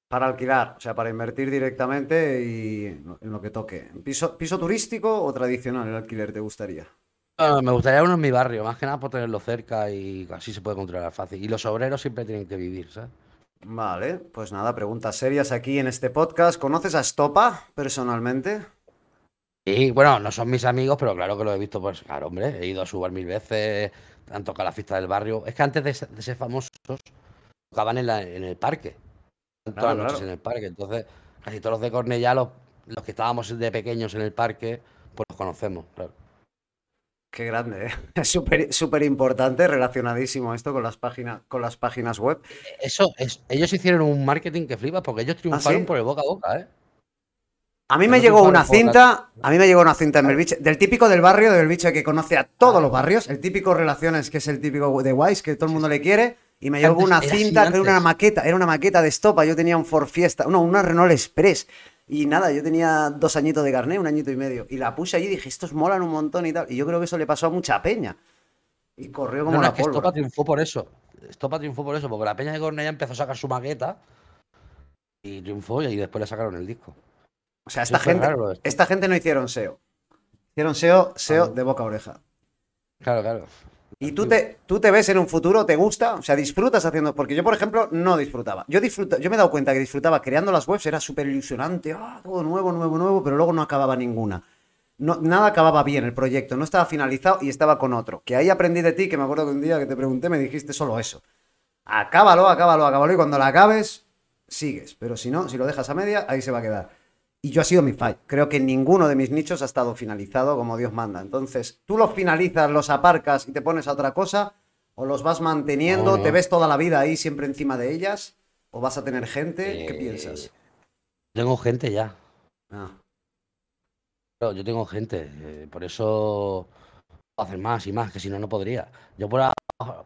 Para alquilar, o sea, para invertir directamente y en lo que toque. ¿Piso, piso turístico o tradicional el alquiler te gustaría? Bueno, me gustaría uno en mi barrio, más que nada por tenerlo cerca y así se puede controlar fácil. Y los obreros siempre tienen que vivir, ¿sabes? Vale, pues nada, preguntas serias aquí en este podcast. ¿Conoces a Estopa personalmente? Y bueno, no son mis amigos, pero claro que lo he visto, pues claro, hombre, he ido a su bar mil veces, han tocado la fiesta del barrio. Es que antes de, ser- de ser famosos, tocaban en, la- en el parque, todas Claro, las noches claro. en el parque. Entonces, casi todos los de Cornellá, los, los que estábamos de pequeños en el parque, pues los conocemos, claro. Qué grande, ¿eh? Es súper súper importante, relacionadísimo esto con las páginas, con las páginas web. Eso, es, ellos hicieron un marketing que flipas, porque ellos triunfaron ¿sí? por el boca a boca, ¿eh? A mí me llegó una cinta, a mí me llegó una cinta en Belviche, del típico del barrio, de Belviche que conoce a todos los barrios, el típico relaciones que es el típico de Wise, que todo el mundo le quiere, Y me Antes una cinta que era una maqueta, era una maqueta de estopa. Yo tenía un Ford Fiesta, no, una Renault Express. Y nada, yo tenía dos añitos de carné, un añito y medio. Y la puse allí y dije, estos molan un montón y tal. Y yo creo que eso le pasó a mucha peña. Y corrió como No, no, la es que pólvora. Estopa triunfó por eso. Estopa triunfó por eso, porque la Peña de Cornellá empezó a sacar su maqueta y triunfó y después le sacaron el disco. O sea, esta gente, raro esta gente no hicieron SEO. Hicieron SEO, SEO de boca a oreja. Claro, claro. ¿Y tú te, tú te ves en un futuro, te gusta? O sea, disfrutas haciendo. Porque yo, por ejemplo, no disfrutaba. Yo disfruta, yo me he dado cuenta que disfrutaba creando las webs, era súper ilusionante, ah, todo nuevo, nuevo, nuevo, pero luego no acababa ninguna. No, nada acababa bien el proyecto, no estaba finalizado y estaba con otro. Que ahí aprendí de ti, que me acuerdo que un día que te pregunté me dijiste solo eso. Acábalo, acábalo, acábalo, y cuando la acabes, sigues. Pero si no, si lo dejas a media, ahí se va a quedar. Y yo ha sido mi fight. Creo que ninguno de mis nichos ha estado finalizado como Dios manda. Entonces, tú los finalizas, los aparcas y te pones a otra cosa, o los vas manteniendo, No, no. te ves toda la vida ahí siempre encima de ellas, o vas a tener gente. ¿Qué Eh, piensas? Tengo gente ya. Ah, Claro, yo tengo gente. eh, por eso puedo hacer más y más, que si no, no podría. Yo por, a-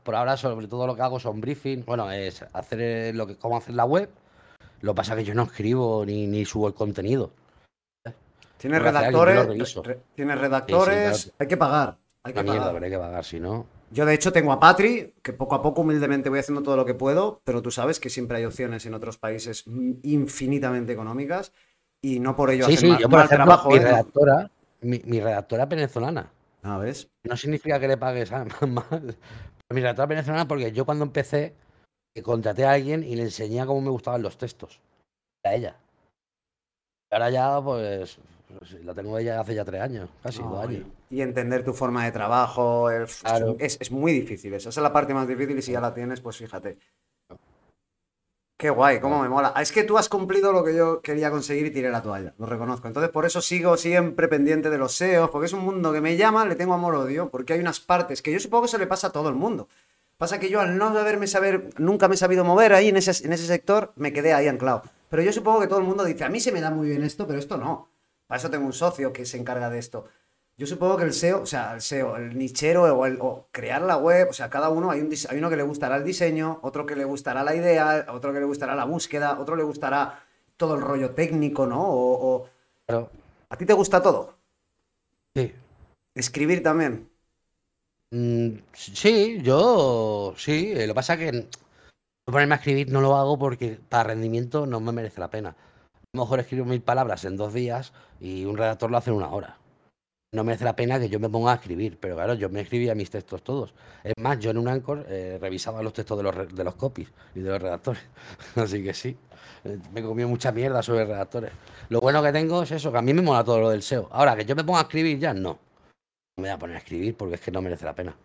por ahora, sobre todo lo que hago son briefing. Bueno, es hacer eh, lo que, cómo hacer la web. Lo que pasa es que yo no escribo ni, ni subo el contenido. Lo redactores, tienes redactores, claro. hay que pagar. Hay que mierda, pagar. hay que pagar, si no. Yo, de hecho, tengo a Patri, que poco a poco, humildemente, voy haciendo todo lo que puedo, pero tú sabes que siempre hay opciones en otros países infinitamente económicas y no por ello Sí, sí, mal, yo por mal ejemplo, trabajo. mi ¿eh? redactora, mi, mi redactora venezolana. Ah, ¿ves? No significa que le pagues a-. Mi redactora venezolana, porque yo cuando empecé, eh, contraté a alguien y le enseñé cómo me gustaban los textos. A ella. Ahora ya, pues, pues, la tengo ella hace ya tres años, casi No, dos y, años. y entender tu forma de trabajo Claro. es, es muy difícil. Esa es la parte más difícil y si ya la tienes, pues fíjate. Qué guay, cómo me mola. Ah, Es que tú has cumplido lo que yo quería conseguir y tiré la toalla, lo reconozco. Entonces, por eso sigo siempre pendiente de los SEOs, porque es un mundo que me llama, le tengo amor-odio, porque hay unas partes que yo supongo que eso le pasa a todo el mundo. Pasa que yo al no saberme saber, nunca me he sabido mover ahí en ese, en ese sector, me quedé ahí anclado. Pero yo supongo que todo el mundo dice, a mí se me da muy bien esto, pero esto no. Para eso tengo un socio que se encarga de esto. Yo supongo que el SEO, o sea, el SEO, el nichero o, el, o crear la web, o sea, cada uno, hay, un, hay uno que le gustará el diseño, otro que le gustará la idea, otro que le gustará la búsqueda, otro le gustará todo el rollo técnico, ¿no? O, o- Pero, ¿A ti te gusta todo? sí. Escribir también. Mm, sí, yo sí. eh, Lo que pasa que ponerme a escribir no lo hago porque para rendimiento no me merece la pena. A lo mejor escribo mil palabras en dos días y un redactor lo hace en una hora. No merece la pena que yo me ponga a escribir, pero claro, yo me escribía mis textos todos. Es más, yo en un Anchor eh, revisaba los textos de los, de los copies y de los redactores. Así que sí, eh, me comí mucha mierda sobre redactores. Lo bueno que tengo es eso, que a mí me mola todo lo del SEO. Ahora, que yo me ponga a escribir ya, no. Me voy a poner a escribir porque es que no merece la pena.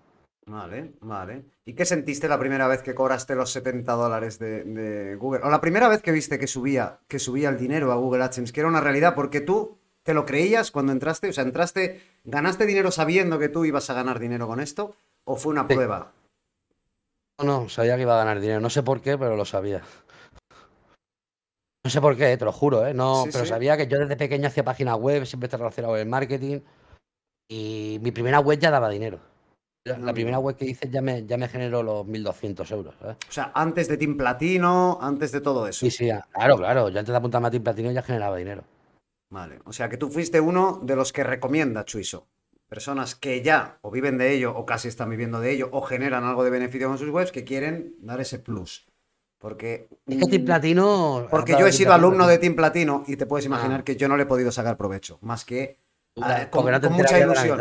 Vale, vale. ¿Y qué sentiste la primera vez que cobraste los 70 dólares de, de Google? O la primera vez que viste que subía, que subía el dinero a Google AdSense, que era una realidad, porque tú te lo creías cuando entraste, o sea, entraste, ganaste dinero sabiendo que tú ibas a ganar dinero con esto, o fue una Sí. prueba. No, no, sabía que iba a ganar dinero. No sé por qué, pero lo sabía. No sé por qué, te lo juro, ¿eh? No, Sí, pero sí. sabía que yo desde pequeño hacía páginas web, siempre estaba relacionado con el marketing. Y mi primera web ya daba dinero. La, la primera web que hice ya me, ya me generó los 1.200 euros, ¿sabes? O sea, antes de Team Platino, antes de todo eso. Sí, sí, claro, claro. Yo antes de apuntarme a Team Platino ya generaba dinero. Vale. O sea, que tú fuiste uno de los que recomienda Chuiso. Personas que ya o viven de ello, o casi están viviendo de ello, o generan algo de beneficio con sus webs, que quieren dar ese plus. Porque. Es que Team mm, Platino. Porque yo he sido alumno de Team Platino y te puedes imaginar Ah. que yo no le he podido sacar provecho. Más que ah, con, no te con mucha ilusión.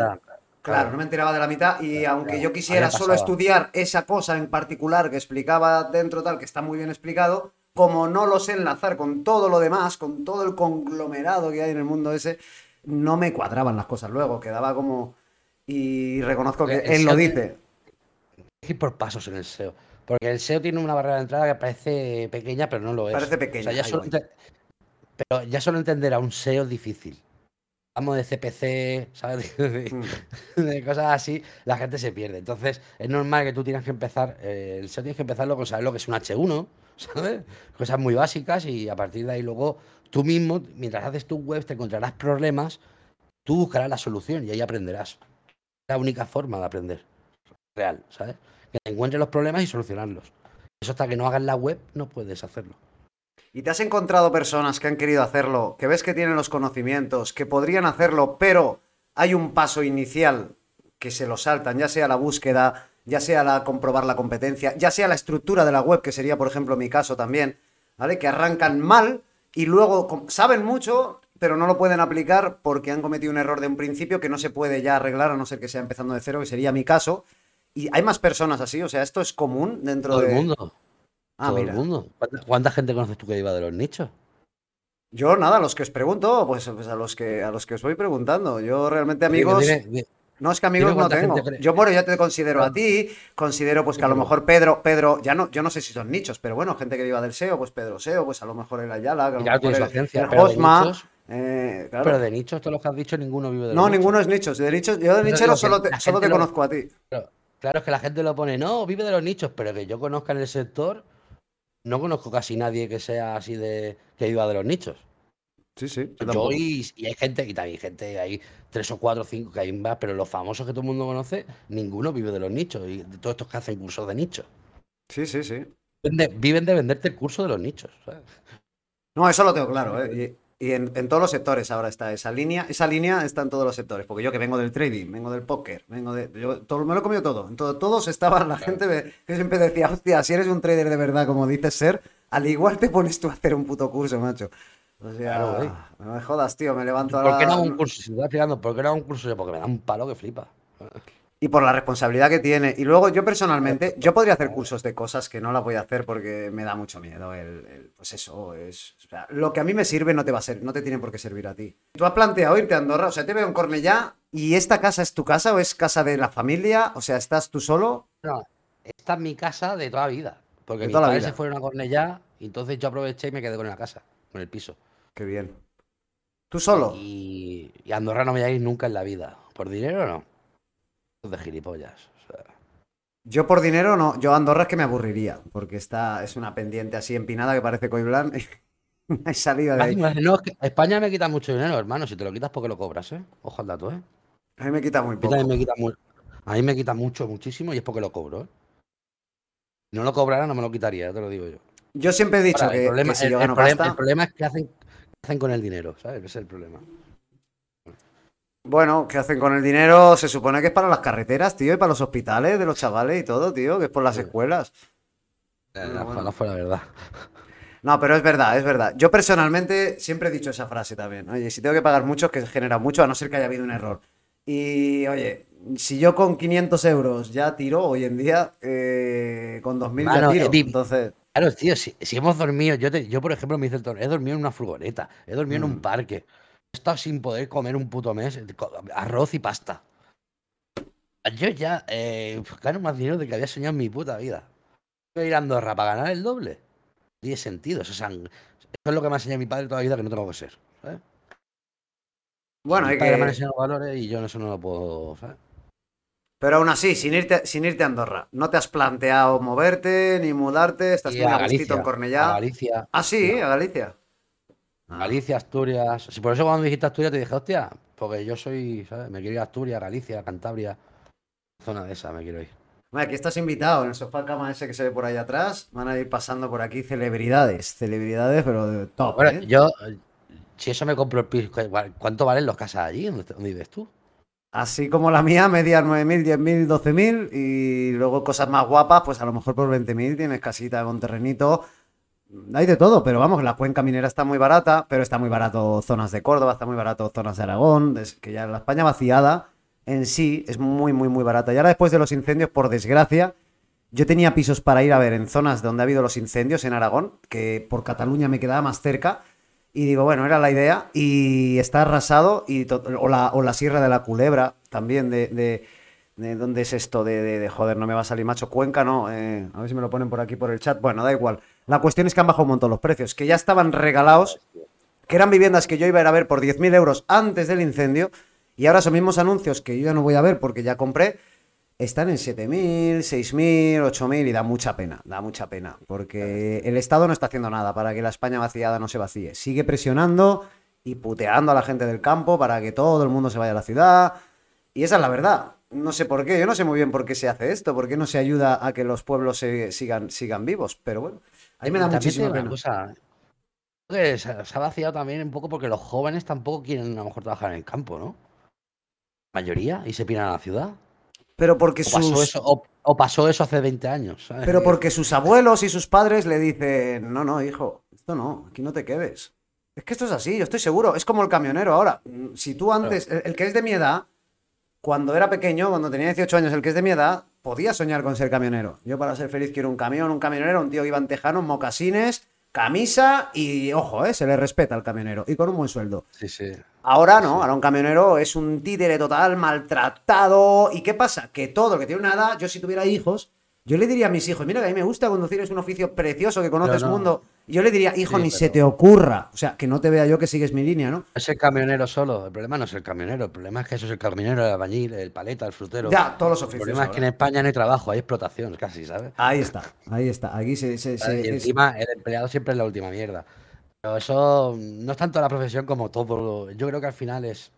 Claro, no me enteraba de la mitad y Claro, aunque yo quisiera solo estudiar esa cosa en particular que explicaba dentro tal, que está muy bien explicado, como no lo sé enlazar con todo lo demás, con todo el conglomerado que hay en el mundo ese, no me cuadraban las cosas luego, quedaba como... Y reconozco que El él lo SEO dice. Hay que ir por pasos en el SEO. Porque el SEO tiene una barrera de entrada que parece pequeña, pero no lo es. Parece O pequeña, sea, ya solo Pero ya solo entender a un SEO es difícil. Vamos de CPC, ¿sabes? De, Mm. de cosas así, la gente se pierde. Entonces, es normal que tú tienes que empezar, eh, el SEO tienes que empezarlo con saber lo que es un H1, ¿sabes? Cosas muy básicas y a partir de ahí luego tú mismo, mientras haces tu web, te encontrarás problemas, tú buscarás la solución y ahí aprenderás. Es la única forma de aprender real, ¿sabes? Que encuentres los problemas y solucionarlos. Eso hasta que no hagas la web no puedes hacerlo. ¿Y te has encontrado personas que han querido hacerlo, que ves que tienen los conocimientos, que podrían hacerlo, pero hay un paso inicial que se lo saltan, ya sea la búsqueda, ya sea la comprobar la competencia, ya sea la estructura de la web, que sería, por ejemplo, mi caso también, ¿vale? Que arrancan mal y luego saben mucho, pero no lo pueden aplicar porque han cometido un error de un principio que no se puede ya arreglar a no ser que sea empezando de cero, que sería mi caso. Y hay más personas así, o sea, esto es común dentro Todo de... el mundo. Ah, todo mira. el mundo. ¿Cuánta, cuánta gente conoces tú que iba de los nichos? Yo nada, a los que os pregunto, pues, pues a los que a los que os voy preguntando. Yo realmente amigos, dime, dime. no es que amigos no tengo. Yo bueno, ya te considero a ti, considero pues que a lo mejor Pedro, Pedro, ya no, yo no sé si son nichos, pero bueno, gente que viva del SEO, pues Pedro SEO, pues a lo mejor el Ayala, que a lo Claro, mejor el, agencia, el pero de nichos- eh, claro. Pero de nichos, todos los que has dicho, ninguno vive de los No, nichos. ninguno es nichos. De nichos, yo de nichero solo te, solo te lo- conozco a ti. Claro, claro, es que la gente lo pone, no, vive de los nichos, pero que yo conozca en el sector, no conozco casi nadie que sea así de que viva de los nichos. Sí, sí. yo y, y hay gente, y también gente, hay tres o cuatro o cinco que hay más, pero los famosos que todo el mundo conoce, ninguno vive de los nichos. Y de todos estos que hacen cursos de nichos. Sí, sí, sí. Viven de, viven de venderte el curso de los nichos. ¿sabes? No, eso lo tengo claro, ¿eh? Y, y en, en todos los sectores ahora está esa línea. Esa línea está en todos los sectores. Porque yo que vengo del trading, vengo del póker, vengo de. Yo todo, me lo he comido todo. En todo- todos estaban, la gente que siempre decía, hostia, si eres un trader de verdad, como dices ser, al igual te pones tú a hacer un puto curso, macho. O sea, Claro, no me jodas, tío, me levanto a ¿Por qué no la- hago un curso? Si te estás explicando, ¿por qué no hago un curso? Porque me da un palo que flipa. Y por la responsabilidad que tiene. Y luego yo personalmente, yo podría hacer cursos de cosas que no las voy a hacer porque me da mucho miedo. El, el- pues eso, es. o sea, lo que a mí me sirve no te va a ser, no te tiene por qué servir a ti. Tú has planteado irte a Andorra, o sea, te veo en Cornellá y esta casa es tu casa o es casa de la familia, o sea, ¿estás tú solo? No, esta es mi casa de toda la vida. Porque De mis toda la padres vida. se fueron a Cornellá y entonces yo aproveché y me quedé con la casa, con el piso. Qué bien. ¿Tú solo? Y, y a Andorra no me voy a ir nunca en la vida. ¿Por dinero no? De gilipollas. o sea. Yo por dinero no, yo Andorra es que me aburriría, porque está, es una pendiente así empinada que parece Coiblán. Hay salida de ahí. No, es que España me quita mucho dinero, hermano. Si te lo quitas, porque lo cobras, ¿eh? Ojo al dato, ¿eh? A mí me quita muy A mí poco. me quita a mí me quita mucho, muchísimo, y es porque lo cobro, ¿eh? Si no lo cobrara, no me lo quitaría, ya te lo digo yo. Yo siempre he dicho Ahora, que, el, problema, que si el- yo el gano problema- pasta- el problema es que hacen, hacen con el dinero, ¿sabes? Ese es el problema. Bueno, ¿qué hacen con el dinero? Se supone que es para las carreteras, tío, y para los hospitales de los chavales y todo, tío, que es por las escuelas. Eh, Bueno. Ojalá fuera verdad. No, pero es verdad, es verdad. Yo personalmente siempre he dicho esa frase también. Oye, si tengo que pagar mucho, es que se genera mucho, a no ser que haya habido un error. Y, oye, si yo con 500 euros ya tiro, hoy en día, eh, con 2.000 ya Mano, tiro. eh, di- Entonces, Claro, tío, si, si hemos dormido, yo, te- yo por ejemplo me hice el torneo, he dormido en una furgoneta, he dormido en Mm. un parque, he estado sin poder comer un puto mes, eh, arroz y pasta. Yo ya eh, gano más dinero de que había soñado en mi puta vida. Voy a ir a Andorra para ganar el doble. No Tiene sentido, eso, es sang- eso es lo que me ha enseñado mi padre toda la vida que no tengo que ser. ¿sabes? bueno, mi hay padre me ha que... enseñado valores y yo eso no lo puedo, ¿sabes? Pero aún así, sin irte, sin irte a Andorra, ¿no te has planteado moverte ni mudarte? ¿Estás muy a a Galicia, en a Cornellá? Galicia, Ah, sí, No. a Galicia. Ah. Galicia, Asturias. Si por eso cuando me dijiste Asturias te dije, hostia, porque yo soy, ¿sabes? Me quiero ir a Asturias, Galicia, Cantabria. Zona de esa me quiero ir. Aquí estás invitado en el sofá cama ese que se ve por ahí atrás. Van a ir pasando por aquí celebridades, celebridades, pero de top. Bueno, ¿eh? yo, si eso me compro el piso, ¿cu- ¿cuánto valen los casas allí? ¿Dónde, dónde vives tú? Así como la mía, media 9.000, 10.000, 12.000 y luego cosas más guapas, pues a lo mejor por 20.000 tienes casita con terrenito. Hay de todo, pero vamos, la cuenca minera está muy barata, pero está muy barato zonas de Córdoba, está muy barato zonas de Aragón, es que ya la España vaciada en sí es muy, muy, muy barata. Y ahora después de los incendios, por desgracia, yo tenía pisos para ir a ver en zonas donde ha habido los incendios en Aragón, que por Cataluña me quedaba más cerca. Y digo, bueno, era la idea. Y está arrasado. Y o, la, o la Sierra de la Culebra también, de, de- ¿dónde es esto? De, de- de- joder, no me va a salir macho. Cuenca, no. eh, a ver si me lo ponen por aquí por el chat. Bueno, da igual. La cuestión es que han bajado un montón los precios, que ya estaban regalados, que eran viviendas que yo iba a ir a ver por 10.000 euros antes del incendio. Y ahora esos mismos anuncios que yo ya no voy a ver porque ya compré, están en 7.000, 6.000, 8.000 y da mucha pena, da mucha pena, porque el Estado no está haciendo nada para que la España vaciada no se vacíe. Sigue presionando y puteando a la gente del campo para que todo el mundo se vaya a la ciudad. Y esa es la verdad. no sé por qué, yo no sé muy bien por qué se hace esto, por qué no se ayuda a que los pueblos se, sigan, sigan vivos, pero bueno, ahí me da muchísimo pena. Cosa, se, se ha vaciado también un poco porque los jóvenes tampoco quieren a lo mejor trabajar en el campo, ¿no? La mayoría, y se piran a la ciudad. Pero porque o pasó, sus... eso, o, o pasó eso hace 20 años. ¿sabes? Pero porque sus abuelos y sus padres le dicen, no, no, hijo, esto no, aquí no te quedes. Es que esto es así, yo estoy seguro, es como el camionero ahora. Si tú antes, el, el que es de mi edad, cuando era pequeño, cuando tenía 18 años, el que es de mi edad, podía soñar con ser camionero. Yo para ser feliz quiero un camión, un camionero, un tío que iba en tejano, mocasines, camisa y, ojo, ¿eh? se le respeta al camionero y con un buen sueldo. Sí, sí. Ahora no, ahora un camionero es un títere total, maltratado. ¿Y qué pasa? Que todo lo que tiene una edad, yo si tuviera hijos, yo le diría a mis hijos, mira que a mí me gusta conducir, es un oficio precioso que conoces no. mundo. Yo le diría, hijo, Sí, ni pero- se te ocurra. O sea, que no te vea yo que sigues mi línea, ¿no? Es el camionero solo. El problema no es el camionero. El problema es que eso es el camionero, el albañil, el paleta, el frutero. Ya, todos los El oficios. problema es que en. España no hay trabajo, hay explotación casi, ¿sabes? Ahí está, ahí está. Aquí se, se- se- y es- encima el empleado siempre es la última mierda. Pero eso no es tanto la profesión como todo. Yo creo que al final es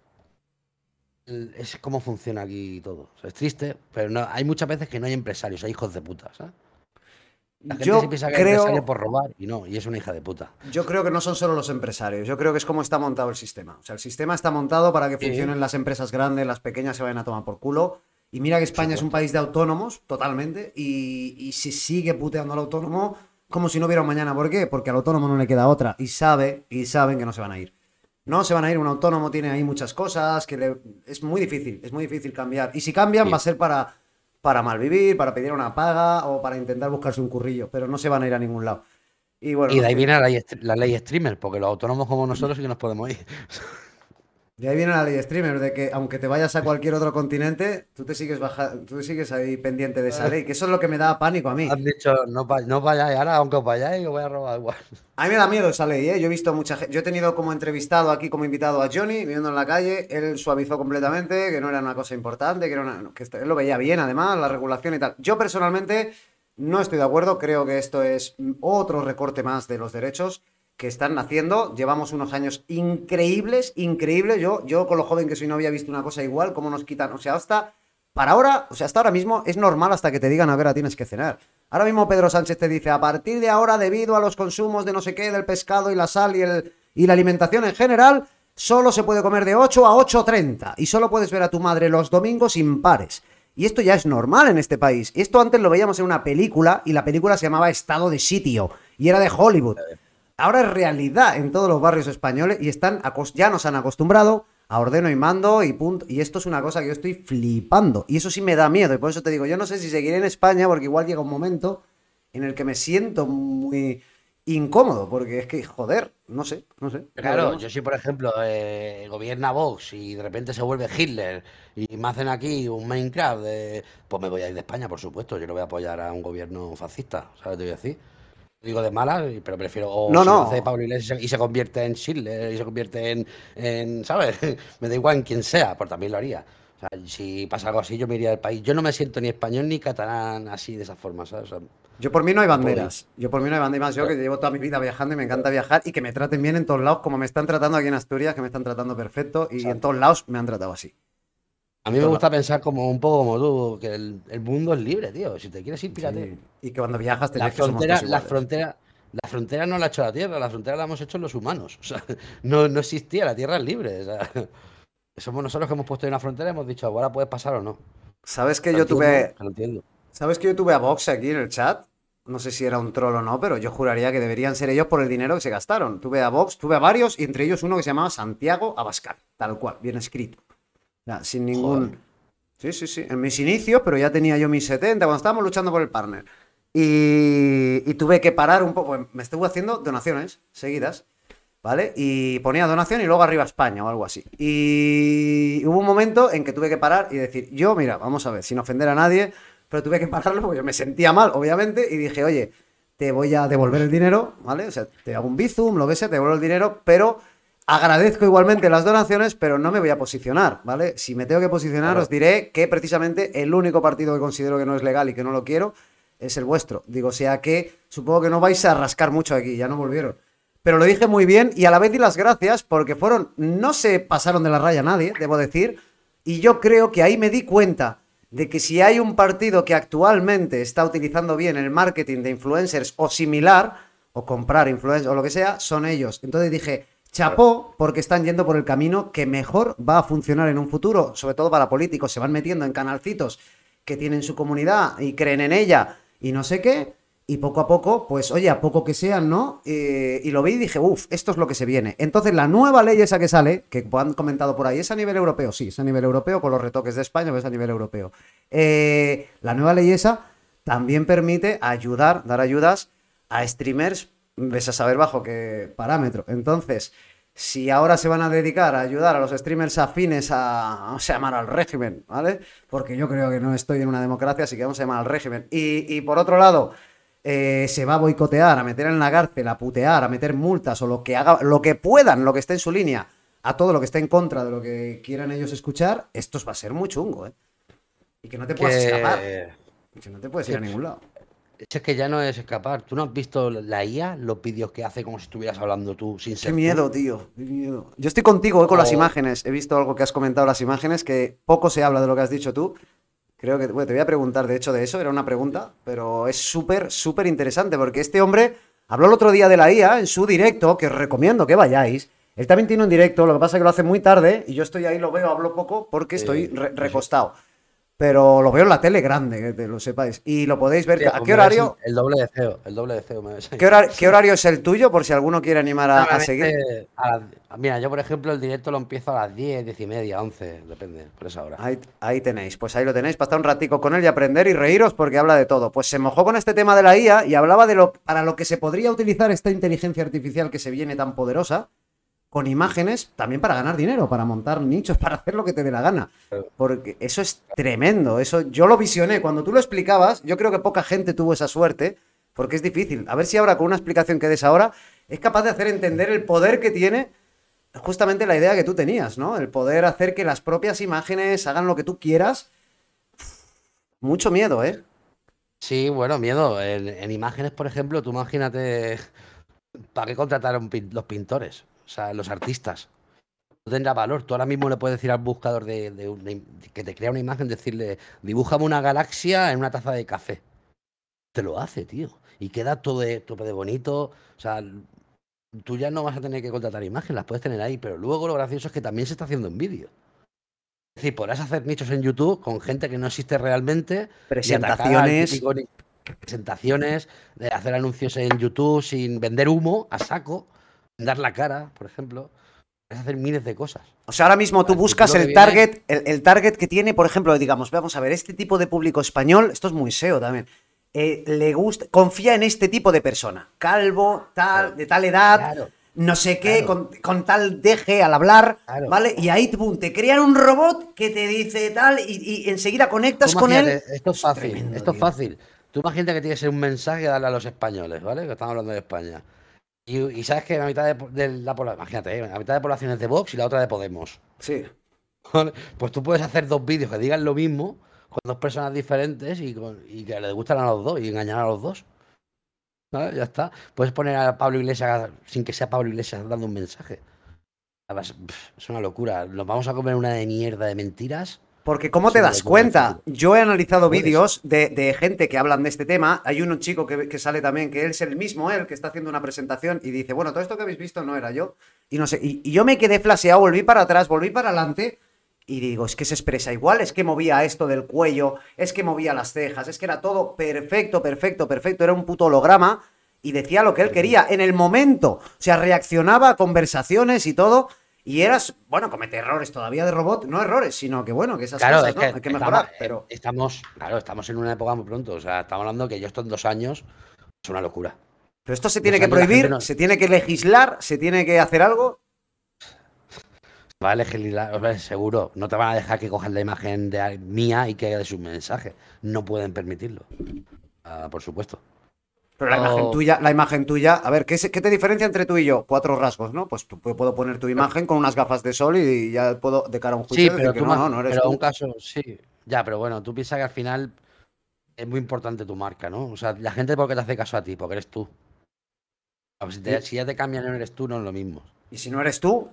es cómo funciona aquí todo. O sea, es triste, pero no, hay muchas veces que no hay empresarios, hay hijos de puta, ¿sabes? La gente Yo se piensa que es creo, empresario por robar y no, y es una hija de puta. yo creo que no son solo los empresarios, yo creo que es como está montado el sistema. O sea, el sistema está montado para que funcionen las empresas grandes, las pequeñas se vayan a tomar por culo. Y mira que España es un país de autónomos, totalmente, y, y se sigue puteando al autónomo como si no hubiera un mañana. ¿Por qué? Porque al autónomo no le queda otra y sabe, y saben que no se van a ir. No se van a ir, un autónomo tiene ahí muchas cosas que le- es muy difícil, es muy difícil cambiar. Y si cambian Sí. va a ser para, para malvivir, para pedir una paga o para intentar buscarse un currillo, pero no se van a ir a ningún lado. Y bueno, Y de ahí viene la ley, la ley streamer, porque los autónomos como nosotros sí que nos podemos ir. de ahí viene la ley streamer, de que aunque te vayas a cualquier otro continente, tú te sigues baja, tú sigues ahí pendiente de esa ley, que eso es lo que me da pánico a mí. Han dicho, no, no vayáis, ahora aunque os vayáis, os voy a robar igual. A mí me da miedo esa ley, ¿eh? Yo he visto mucha gente. Yo he tenido como entrevistado aquí, como invitado a Johnny, viviendo en la calle. Él suavizó completamente, que no era una cosa importante, que, era una- que él lo veía bien, además, la regulación y tal. Yo personalmente no estoy de acuerdo. Creo que esto es otro recorte más de los derechos que están haciendo. Llevamos unos años increíbles, increíbles. Yo, yo con lo joven que soy no había visto una cosa igual, cómo nos quitan. O sea, hasta para ahora, o sea, hasta ahora mismo es normal hasta que te digan, a ver, tienes que cenar. Ahora mismo Pedro Sánchez te dice, a partir de ahora, debido a los consumos de no sé qué, del pescado y la sal y, el, y la alimentación en general, solo se puede comer de 8 a 8.30 y solo puedes ver a tu madre los domingos impares. Y esto ya es normal en este país. Esto antes lo veíamos en una película y la película se llamaba Estado de Sitio y era de Hollywood. Ahora es realidad en todos los barrios españoles y están ya nos han acostumbrado a ordeno y mando y punto. Y esto es una cosa que yo estoy flipando. Y eso sí me da miedo. Y por eso te digo, yo no sé si seguiré en España porque igual llega un momento en el que me siento muy incómodo. Porque es que, joder, no sé, no sé. Claro, yo si por ejemplo eh, gobierna Vox y de repente se vuelve Hitler y me hacen aquí un Minecraft, de- pues me voy a ir de España, por supuesto. Yo no voy a apoyar a un gobierno fascista, ¿sabes? Te voy a decir. Digo de mala, pero prefiero. O No, no. Pablo Iglesias y se convierte en Hitler y se convierte en, en ¿sabes? me da igual en quien sea, pues también lo haría. O sea, si pasa algo así, yo me iría del país. Yo no me siento ni español ni catalán así de esa forma, ¿sabes? O sea, Yo por mí no hay banderas. Yo por mí no hay banderas. Yo que llevo toda mi vida viajando y me encanta viajar y que me traten bien en todos lados, como me están tratando aquí en Asturias, que me están tratando perfecto y en todos lados me han tratado así. A mí me gusta pensar como un poco como tú, que el, el mundo es libre, tío. Si te quieres ir, pírate. Sí. Y que cuando viajas te La que frontera, todos la frontera, la frontera no la ha hecho la Tierra, la frontera la hemos hecho los humanos. O sea, no, no existía, la Tierra es libre. o sea, somos nosotros que hemos puesto ahí una frontera y hemos dicho, ahora puedes pasar o no. ¿Sabes que yo entiendo, tuve, lo entiendo. ¿Sabes que yo tuve a Vox aquí en el chat? No sé si era un troll o no, pero yo juraría que deberían ser ellos por el dinero que se gastaron. Tuve a Vox, tuve a varios, y entre ellos uno que se llamaba Santiago Abascal, tal cual, bien escrito. Sin ningún... Joder. Sí, sí, sí, en mis inicios, pero ya tenía yo mis 70, cuando estábamos luchando por el partner. Y, y tuve que parar un poco, me estuve haciendo donaciones seguidas, ¿vale? Y ponía donación y luego arriba España o algo así. Y hubo un momento en que tuve que parar y decir, yo, mira, vamos a ver, sin ofender a nadie, pero tuve que pararlo porque yo me sentía mal, obviamente, y dije, oye, te voy a devolver el dinero, ¿vale? O sea, te hago un bizum, lo que sea, te devuelvo el dinero, pero agradezco igualmente las donaciones, pero no me voy a posicionar, ¿vale? Si me tengo que posicionar, Claro. os diré que precisamente el único partido que considero que no es legal y que no lo quiero es el vuestro. Digo, o sea que supongo que no vais a rascar mucho aquí, ya no volvieron. Pero lo dije muy bien y a la vez di las gracias porque fueron, no se pasaron de la raya nadie, debo decir, y yo creo que ahí me di cuenta de que si hay un partido que actualmente está utilizando bien el marketing de influencers o similar, o comprar influencers o lo que sea, son ellos. Entonces dije, chapó, porque están yendo por el camino que mejor va a funcionar en un futuro, sobre todo para políticos, se van metiendo en canalcitos que tienen su comunidad y creen en ella y no sé qué, y poco a poco, pues oye, a poco que sean, ¿no? Eh, y lo vi y dije, uff, esto es lo que se viene. Entonces la nueva ley esa que sale, que han comentado por ahí, ¿es a nivel europeo? Sí, es a nivel europeo, con los retoques de España, pero es a nivel europeo. Eh, la nueva ley esa también permite ayudar, dar ayudas a streamers, ves a saber bajo qué parámetro. Entonces, si ahora se van a dedicar a ayudar a los streamers afines a, a llamar al régimen, ¿vale? Porque yo creo que no estoy en una democracia, así que vamos a llamar al régimen. Y, y por otro lado, eh, se va a boicotear, a meter en la cárcel, a putear, a meter multas o lo que haga, lo que puedan, lo que esté en su línea, a todo lo que esté en contra de lo que quieran ellos escuchar, esto va a ser muy chungo, ¿eh? Y que no te puedas escapar. Que no te puedes ir a ningún lado. Es que ya no es escapar. ¿Tú no has visto la IA, los vídeos que hace como si estuvieras hablando tú sin ser Qué miedo, tío. Qué miedo. Yo estoy contigo eh, con las imágenes. He visto algo que has comentado las imágenes, que poco se habla de lo que has dicho tú. Creo que, bueno, te voy a preguntar de hecho de eso, era una pregunta, pero es súper, súper interesante porque este hombre habló el otro día de la IA en su directo, que os recomiendo que vayáis. Él también tiene un directo, lo que pasa es que lo hace muy tarde y yo estoy ahí, lo veo, hablo poco porque estoy recostado pero lo veo en la tele grande, que lo sepáis. Y lo podéis ver. ¿A qué horario? El doble de CEO, el doble de CEO. ¿Qué, horario, es el tuyo? Por si alguno quiere animar a, seguir. mira, yo por ejemplo el directo lo empiezo a las 10, 10 y media, 11, depende, por esa hora. Ahí, tenéis, pues ahí lo tenéis, para estar un ratico con él y aprender y reíros porque habla de todo. Pues se mojó con este tema de la IA y hablaba de lo para lo que se podría utilizar esta inteligencia artificial que se viene tan poderosa con imágenes también para ganar dinero, para montar nichos, para hacer lo que te dé la gana. Porque eso es tremendo. Eso yo lo visioné. Cuando tú lo explicabas, yo creo que poca gente tuvo esa suerte, porque es difícil. A ver si ahora con una explicación que des ahora es capaz de hacer entender el poder que tiene justamente la idea que tú tenías, ¿no? El poder hacer que las propias imágenes hagan lo que tú quieras. Mucho miedo, ¿eh? Sí, bueno, miedo. En, imágenes, por ejemplo, tú imagínate para qué contrataron los pintores sea, los artistas. No tendrá valor. Tú ahora mismo le puedes decir al buscador de, que te crea una imagen, decirle, dibújame una galaxia en una taza de café. Te lo hace, tío. Y queda todo de, todo de bonito. O sea, tú ya no vas a tener que contratar imágenes, las puedes tener ahí, pero luego lo gracioso es que también se está haciendo en vídeo. Es decir, podrás hacer nichos en YouTube con gente que no existe realmente. Presentaciones. presentaciones, de hacer anuncios en YouTube sin vender humo a saco dar la cara, por ejemplo. Es hacer miles de cosas. O sea, ahora mismo tú buscas el target, el, target que tiene, por ejemplo, digamos, vamos a ver, este tipo de público español, esto es muy SEO también. Eh, le gusta, confía en este tipo de persona. Calvo, tal, de tal edad, no sé qué, con, tal deje al hablar, ¿vale? Y ahí te crean un robot que te dice tal y, enseguida conectas con él. Esto es fácil, esto es fácil. Tú imagínate que tienes un mensaje a darle a los españoles, ¿vale? Que estamos hablando de España. Y, sabes que la mitad de, la población, imagínate, ¿eh? la mitad de población es de Vox y la otra de Podemos. Sí. Pues tú puedes hacer dos vídeos que digan lo mismo con dos personas diferentes y, que les gustan a los dos y engañar a los dos. ¿Vale? Ya está. Puedes poner a Pablo Iglesias sin que sea Pablo Iglesias dando un mensaje. Es una locura. Nos vamos a comer una de mierda de mentiras porque ¿cómo te das cuenta? Yo he analizado vídeos de, gente que hablan de este tema. Hay un chico que, sale también, que él es el mismo, él, que está haciendo una presentación y dice, bueno, todo esto que habéis visto no era yo. Y no sé, y, yo me quedé flaseado, volví para atrás, volví para adelante y digo, es que se expresa igual, es que movía esto del cuello, es que movía las cejas, es que era todo perfecto, perfecto, perfecto, era un puto holograma y decía lo que él quería en el momento. O sea, reaccionaba a conversaciones y todo y eras, bueno, comete errores todavía de robot, no errores, sino que bueno, que esas cosas ¿no? hay que mejorar. Estamos, pero... estamos, claro, estamos en una época muy pronto. O sea, estamos hablando que yo esto en dos años es una locura. Pero esto se tiene que prohibir, se tiene que legislar, se tiene que hacer algo. Va a legislar, seguro. No te van a dejar que cojan la imagen de mía y que hagas un mensaje. No pueden permitirlo. Ah, por supuesto. Pero la imagen tuya, la imagen tuya, a ver, ¿qué, ¿qué, te diferencia entre tú y yo? Cuatro rasgos, ¿no? Pues puedo poner tu imagen con unas gafas de sol y ya puedo, de cara a un juicio, sí, pero que no, no, no eres pero un caso, sí. Ya, pero bueno, tú piensas que al final es muy importante tu marca, ¿no? O sea, la gente porque te hace caso a ti, porque eres tú. Si, si, ya te cambian no eres tú, no es lo mismo. Y si no eres tú,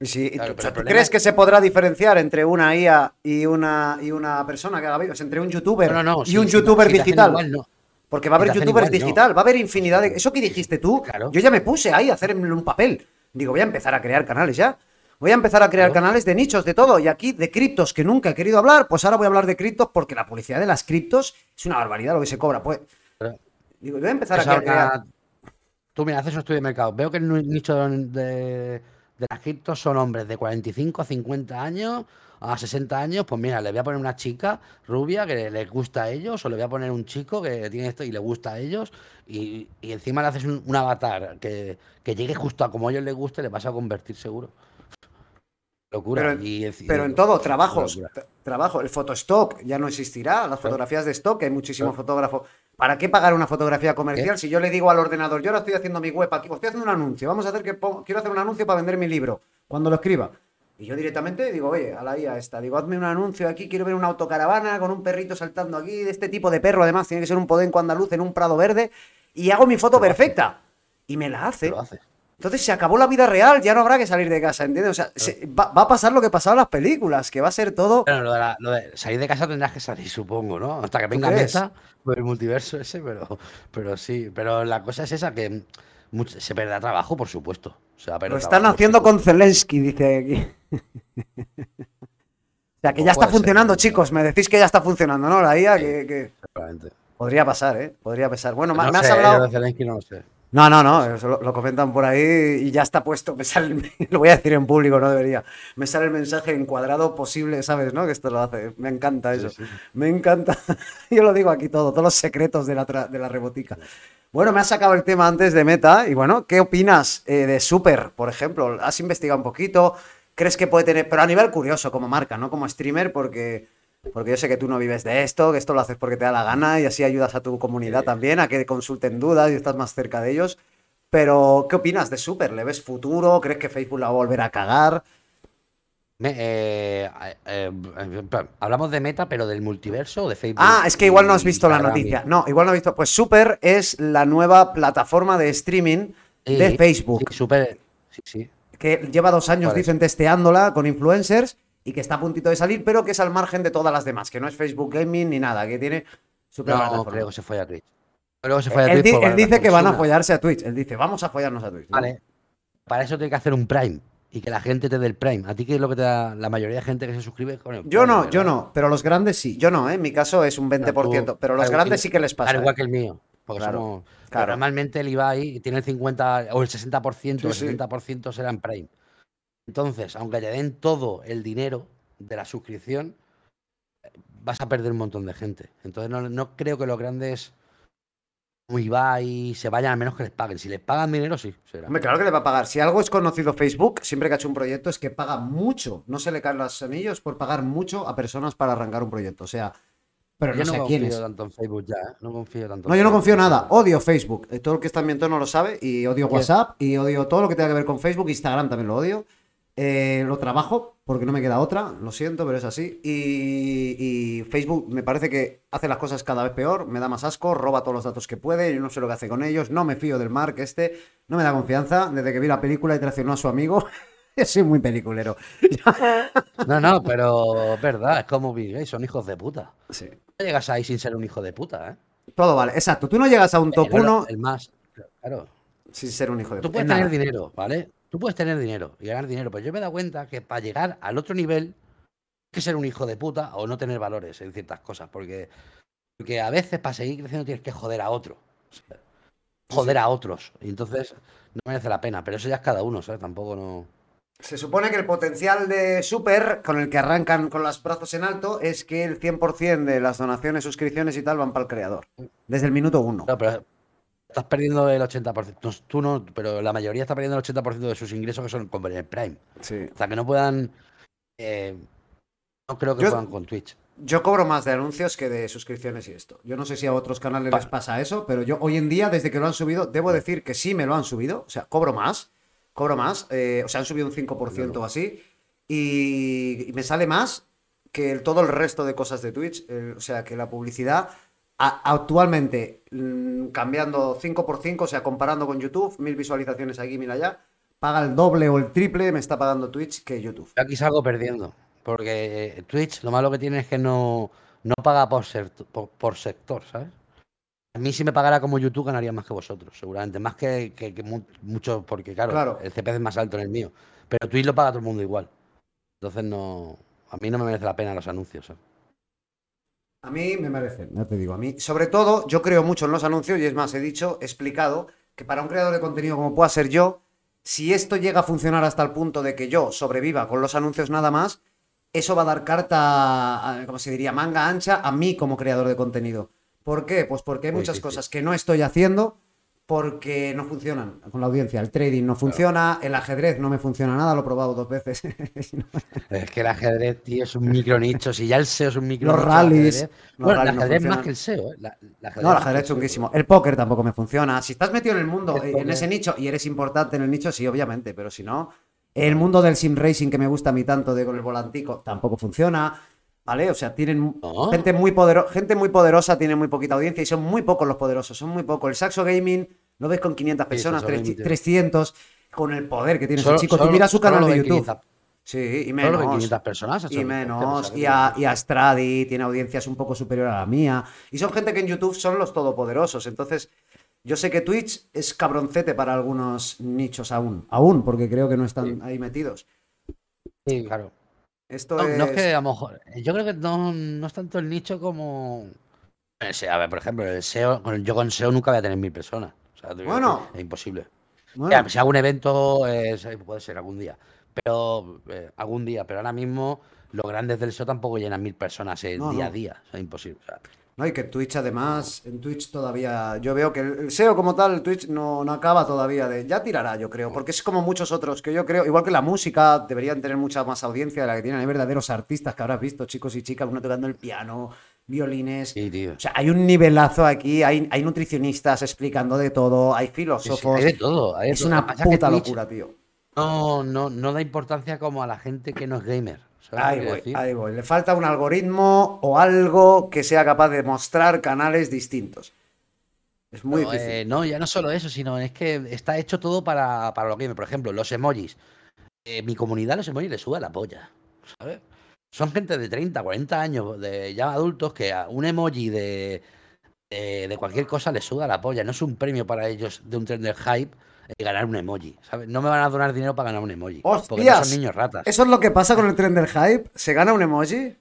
Y si, Claro, ¿tú- ¿tú crees es- que se podrá diferenciar entre una IA y una, y una persona que haga vídeos? Entre un youtuber No, no, no, y un youtuber digital. igual, no. Porque va a haber te youtubers igual, no. digital, va a haber infinidad de... Eso que dijiste tú, Claro. yo ya me puse ahí a hacer un papel. Digo, voy a empezar a crear canales ya. Voy a empezar a crear Claro. canales de nichos, de todo. Y aquí de criptos que nunca he querido hablar, pues ahora voy a hablar de criptos porque la publicidad de las criptos es una barbaridad lo que se cobra. Pues digo, voy a empezar a crear... Tú mira, haces un estudio de mercado. Veo que el nicho de, de las criptos son hombres de 45 a 50 años a 60 años. Pues mira, le voy a poner una chica rubia que les gusta a ellos, o le voy a poner un chico que tiene esto y le gusta a ellos. Y, y encima le haces un, un avatar que, que llegue justo a como a ellos les guste, le vas a convertir seguro. Locura. Pero, en- y pero en todo, trabajos. Trabajo. El photostock ya no existirá. Las fotografías de stock, hay muchísimos fotógrafos. ¿Para qué pagar una fotografía comercial si yo le digo al ordenador, yo ahora estoy haciendo mi web aquí, estoy haciendo un anuncio, vamos a hacer que quiero hacer un anuncio para vender mi libro, cuando lo escriba. Y yo directamente digo, oye, a la IA esta, digo, hazme un anuncio aquí, quiero ver una autocaravana con un perrito saltando aquí, de este tipo de perro, además, tiene que ser un podenco andaluz en un prado verde, y hago mi foto perfecta. Y me la hace. Lo hace. Entonces se acabó la vida real, ya no habrá que salir de casa, ¿entiendes? O sea, se- va, va a pasar lo que pasaba en las películas, que va a ser todo. Bueno, lo de, la- lo de salir de casa tendrás que salir, supongo, ¿no? Hasta que venga? Meta por el multiverso ese, pero, pero sí. Pero la cosa es esa que se perderá trabajo, por supuesto. Se Lo están trabajo, haciendo con Zelensky, dice aquí. O sea, que ya Pues está ser, funcionando, chicos. Me decís que ya está funcionando, ¿no? La IA, que, que- podría pasar, ¿eh? Podría pasar. Bueno, me, No me has hablado. de Zelensky no lo sé. No, no, no, eso lo, lo comentan por ahí y ya está puesto. Me sale, el- lo voy a decir en público, no debería. Me sale el mensaje encuadrado posible, ¿sabes? ¿No? Que esto lo hace. Me encanta eso. Sí, sí. Me encanta. Yo lo digo aquí todo, todos los secretos de la, de la rebotica. Bueno, me has sacado el tema antes de Meta y bueno, ¿qué opinas eh, de Super, por ejemplo? ¿Has investigado un poquito? ¿Crees que puede tener, pero a nivel curioso como marca, no como streamer? Porque, porque yo sé que tú no vives de esto, que esto lo haces porque te da la gana y así ayudas a tu comunidad también a que consulten dudas y estás más cerca de ellos. Pero, ¿qué opinas de Super? ¿Le ves futuro? ¿Crees que Facebook la va a volver a cagar? Eh, eh, eh, hablamos de Meta, pero del multiverso o de Facebook. Ah, es que igual no has visto la noticia. No, igual no has visto. Pues Super es la nueva plataforma de streaming de Sí, Facebook. Sí, súper. Sí, sí. que lleva dos años, Vale. dicen, testeándola con influencers y que está a puntito de salir, pero que es al margen de todas las demás, que no es Facebook Gaming ni nada, que tiene su propia No, que se fue a Twitch. Que se fue a Él, Twitch. por él dice que van a follarse a Twitch. Él dice, vamos a follarnos a Twitch. ¿no? Vale. Para eso tiene que hacer un Prime y que la gente te dé el Prime. ¿A ti qué es lo que te da la mayoría de gente que se suscribe con el Yo Prime, no, yo no, pero los grandes sí. Yo no, ¿eh? en mi caso es un 20%, tú- pero los grandes sí que les pasa. Claro, igual ¿eh? que el mío. Porque Claro, somos. pero claro. normalmente el Ibai tiene el 50 o el 60%, Sí, sí. el 70% será en Prime. Entonces, aunque te den todo el dinero de la suscripción, eh, vas a perder un montón de gente. Entonces, no, no creo que los grandes se vayan a menos que les paguen. Si les pagan dinero, sí, será. Hombre, claro que le va a pagar. Si algo es conocido Facebook, siempre que ha hecho un proyecto, es que paga mucho. No se le caen los anillos por pagar mucho a personas para arrancar un proyecto. O sea, pero yo no no sé confío quién es. tanto en Facebook ya, ¿eh? No confío tanto. No, en yo no confío nada. Odio Facebook. Eh, Todo el que está en mi entorno lo sabe. Y odio. WhatsApp. Y odio todo lo que tenga que ver con Facebook. Instagram también lo odio. Eh, lo trabajo porque no me queda otra. Lo siento, pero es así. Y, y Facebook me parece que hace las cosas cada vez peor. Me da más asco. Roba todos los datos que puede. Yo no sé lo que hace con ellos. No me fío del Mark este. No me da confianza. Desde que vi la película y traicionó a su amigo. Soy muy peliculero. No, no, pero es verdad, es como son hijos de puta. Sí. No llegas ahí sin ser un hijo de puta, ¿eh? Todo vale. Exacto. Tú no llegas a un top El- el- 1 El más, claro. sin ser un hijo de Tú puta. puedes En tener nada. dinero, ¿vale? Tú puedes tener dinero y ganar dinero, pero yo me he dado cuenta que para llegar al otro nivel hay que ser un hijo de puta o no tener valores en ciertas cosas, porque, porque a veces para seguir creciendo tienes que joder a otro. o sea, joder a otros. Y entonces no merece la pena, pero eso ya es cada uno, ¿sabes? Tampoco no. Se supone que el potencial de Super, con el que arrancan con los brazos en alto, es que el 100% de las donaciones, suscripciones y tal van para el creador. Desde el minuto uno. No, pero estás perdiendo el 80%. No, Tú no, pero la mayoría está perdiendo el 80% de sus ingresos que son con el Prime. Sí. O sea, que no puedan. eh, no creo que Yo- puedan con Twitch. Yo cobro más de anuncios que de suscripciones y esto. Yo no sé si a otros canales Pa- les pasa eso, pero yo hoy en día, desde que lo han subido, debo decir que sí me lo han subido. O sea, cobro más. Cobro más. eh, o sea, han subido un 5% o así. Y, y me sale más que el- todo el resto de cosas de Twitch. el- o sea, que la publicidad actualmente mm, cambiando 5 por 5, o sea, comparando con YouTube, mil visualizaciones aquí, mil allá. paga el doble o el triple, me está pagando Twitch que YouTube. Yo aquí salgo perdiendo. Porque Twitch lo malo que tiene es que no, no paga por, ser, por, sector, ¿sabes? A mí si me pagara como YouTube ganaría más que vosotros, seguramente. Más que, que, mucho, porque claro, el CPC es más alto en el mío. Pero Twitch lo paga todo el mundo igual. Entonces no. A mí no me merece la pena los anuncios. ¿sabes? A mí me merecen, ya te digo. A mí, sobre todo, yo creo mucho en los anuncios y es más, he dicho, he explicado que para un creador de contenido como pueda ser yo, si esto llega a funcionar hasta el punto de que yo sobreviva con los anuncios nada más, eso va a dar carta, como se diría, manga ancha a mí como creador de contenido. ¿Por qué? Pues porque hay muchas cosas que no estoy haciendo porque no funcionan con la audiencia. El trading no funciona, el ajedrez no me funciona nada, lo he probado dos veces. es que el ajedrez, tío, es un micro nicho. Si ya el SEO es un micro Los rallies. bueno, el ajedrez más que el SEO. ¿eh? no, el ajedrez es chunguísimo. El póker tampoco me funciona. Si estás metido en el mundo, en ese nicho, y eres importante en el nicho, sí, obviamente, pero si no. El mundo del sim racing que me gusta a mí tanto de con el volantico tampoco funciona. ¿Vale? O sea, tienen gente, muy poderosa, gente muy poderosa, tiene muy poquita audiencia y son muy pocos los poderosos, son muy pocos. El Saxo Gaming lo ves con 500 personas, 300, con el poder que tiene ese chico. Tú mira su canal de YouTube. Sí, y menos. 500 personas. Y menos. Y a, y a Stradi tiene audiencias un poco superior a la mía. Y son gente que en YouTube son los todopoderosos. Entonces, yo sé que Twitch es cabroncete para algunos nichos aún. Aún, porque creo que no están ahí metidos. Sí, claro. Esto no, es... no, es... que a lo mejor. Yo creo que no, no es tanto el nicho como. A ver, por ejemplo, el SEO, yo con SEO nunca voy a tener mil personas. bueno. Es imposible. si hago un evento, puede ser algún día. Pero eh, algún día, pero ahora mismo los grandes del SEO tampoco llenan mil personas el día a día. O sea, imposible. No, y que Twitch además, en Twitch todavía, yo veo que el SEO como tal, el Twitch no, no, acaba todavía de, ya tirará yo creo, porque es como muchos otros que yo creo, igual que la música, deberían tener mucha más audiencia de la que tienen, hay verdaderos artistas que habrás visto, chicos y chicas, uno tocando el piano, violines, o sea, hay un nivelazo aquí, hay, hay nutricionistas explicando de todo, hay filósofos, hay de todo, es una puta locura, tío. No, no, no da importancia como a la gente que no es gamer. Ahí voy, ahí voy. Le falta un algoritmo o algo que sea capaz de mostrar canales distintos. Es muy difícil. Eh, no, ya no solo eso, sino es que está hecho todo para, para lo que Por ejemplo, los emojis. Eh, mi comunidad los emojis le sube la polla. ¿Sabes? Son gente de 30, 40 años, de ya adultos, que a un emoji de, de, cualquier cosa le suda la polla. No es un premio para ellos de un tren del hype eh, ganar un emoji. ¿sabes? No me van a donar dinero para ganar un emoji. Porque no son niños ratas. ¿Eso es lo que pasa con el tren del hype? ¿Se gana un emoji?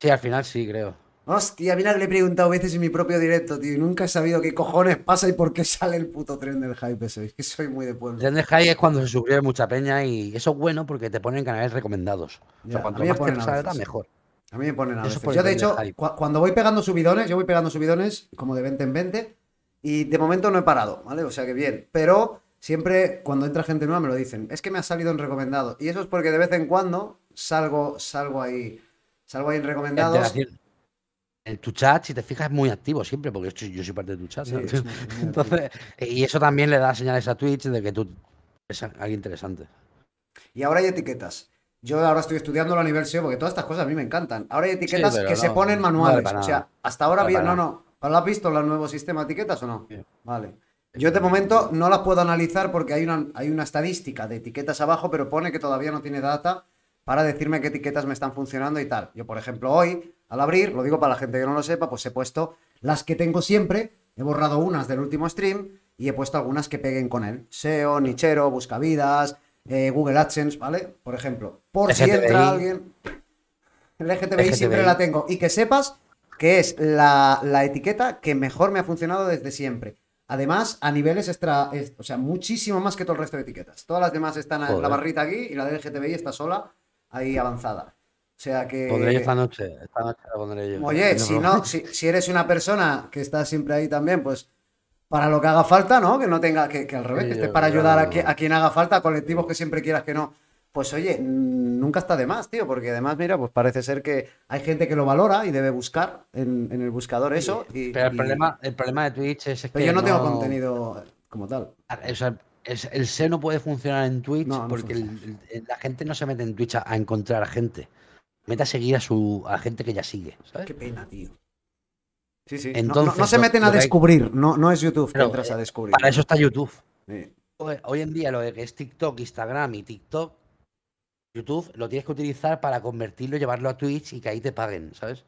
Sí, al final sí, creo. Hostia, mira que le he preguntado veces en mi propio directo, tío. Y nunca he sabido qué cojones pasa y por qué sale el puto tren del hype ese. Es que soy muy de pueblo. El tren del hype es cuando se suscribe mucha peña y eso es bueno porque te ponen canales recomendados. o sea, cuanto más te salga, mejor. A mí me ponen a veces. Yo, de hecho, cuando voy pegando subidones, yo voy pegando subidones como de 20 en 20 y de momento no he parado, ¿vale? O sea que bien. Pero siempre cuando entra gente nueva me lo dicen. Es que me ha salido en recomendado. Y eso es porque de vez en cuando salgo, salgo ahí. Salgo ahí en recomendados. En tu chat, si te fijas, es muy activo siempre, porque yo soy parte de tu chat. Entonces, y eso también le da señales a Twitch de que tú eres alguien interesante. Y ahora hay etiquetas. Yo ahora estoy estudiando la universidad porque todas estas cosas a mí me encantan. Ahora hay etiquetas que se ponen manuales. o sea, hasta ahora bien, no, no. ¿Lo has visto el nuevo sistema de etiquetas o no? Vale. Yo de momento no las puedo analizar porque hay una, hay una estadística de etiquetas abajo, pero pone que todavía no tiene data para decirme qué etiquetas me están funcionando y tal. Yo, por ejemplo, hoy, al abrir, lo digo para la gente que no lo sepa, pues he puesto las que tengo siempre, he borrado unas del último stream y he puesto algunas que peguen con él. SEO, Nichero, Buscavidas, eh, Google AdSense, ¿vale? Por ejemplo, por si entra alguien... El LGTBI, siempre la tengo. Y que sepas que es la, la etiqueta que mejor me ha funcionado desde siempre. Además, a niveles extra, o sea, muchísimo más que todo el resto de etiquetas. Todas las demás están en la barrita aquí y la del LGTBI está sola, ahí avanzada. O sea que. Pondré yo esta noche, esta noche la pondré yo. Oye, si no, si, eres una persona que está siempre ahí también, pues para lo que haga falta, ¿no? Que no tenga, que, al revés, que estés para ayudar a, a, quien haga falta, colectivos que siempre quieras que no pues oye, nunca está de más, tío, porque además, mira, pues parece ser que hay gente que lo valora y debe buscar en, el buscador eso. pero el, problema, el problema de Twitch es que. yo no, tengo contenido como tal. O sea, el, SEO no puede funcionar en Twitch porque la gente no se mete en Twitch a, encontrar gente. Mete a seguir a su a gente que ya sigue. ¿sabes? Qué pena, tío. Sí, sí. Entonces, no, se meten a descubrir, no, no es YouTube que entras a descubrir. Para eso está YouTube. Sí. hoy en día lo que es TikTok, Instagram y TikTok, YouTube, lo tienes que utilizar para convertirlo, llevarlo a Twitch y que ahí te paguen, ¿sabes?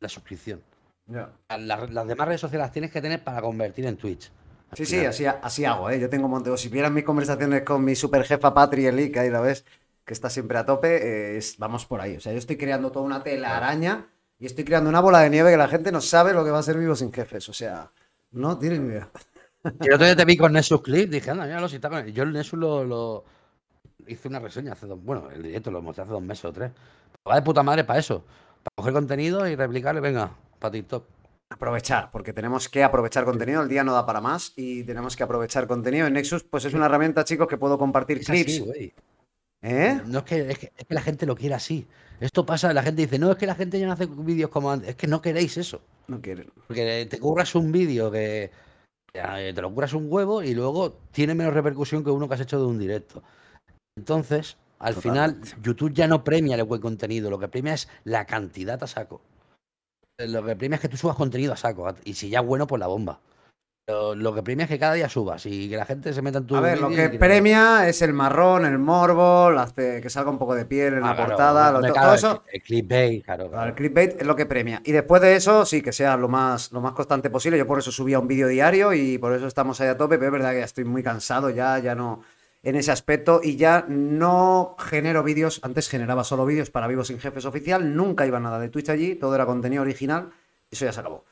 La suscripción. Las, demás redes sociales las tienes que tener para convertir en Twitch. Sí, sí, así, así hago, ¿eh? Yo tengo monteo. Si vieran mis conversaciones con mi super jefa Patri Eli, que ahí la ves, que está siempre a tope, eh, vamos por ahí. O sea, yo estoy creando toda una tela araña y estoy creando una bola de nieve que la gente no sabe lo que va a ser vivo sin jefes. O sea, no tienen ni idea. Yo otro día te vi con Nexus Clip, dije, anda, mira, lo si con Yo el Nexus lo, hice una reseña hace dos, bueno, el directo lo mostré hace dos meses o tres. Va de puta madre para eso, para coger contenido y replicarle, venga, para TikTok. Aprovechar, porque tenemos que aprovechar contenido, el día no da para más y tenemos que aprovechar contenido. En Nexus, pues es una herramienta, chicos, que puedo compartir clips. ¿Eh? No es que, es que, la gente lo quiere así. Esto pasa, la gente dice, no, es que la gente ya no hace vídeos como antes. Es que no queréis eso. No quieren. Porque te curras un vídeo que te lo curras un huevo y luego tiene menos repercusión que uno que has hecho de un directo. Entonces, al final, YouTube ya no premia el buen contenido, lo que premia es la cantidad a saco. Lo que premia es que tú subas contenido a saco. Y si ya es bueno, pues la bomba. Lo, que premia es que cada día subas y que la gente se meta en tu. A ver, lo que, premia es el marrón, el morbo, que salga un poco de piel en la ah, portada, todo eso. El, clickbait, claro, El clickbait es lo que premia. Y después de eso, sí, que sea lo más, lo más constante posible. Yo por eso subía un vídeo diario y por eso estamos ahí a tope, pero es verdad que ya estoy muy cansado, ya, ya no en ese aspecto y ya no genero vídeos, antes generaba solo vídeos para Vivos sin Jefes oficial, nunca iba nada de Twitch allí, todo era contenido original, eso ya se acabó.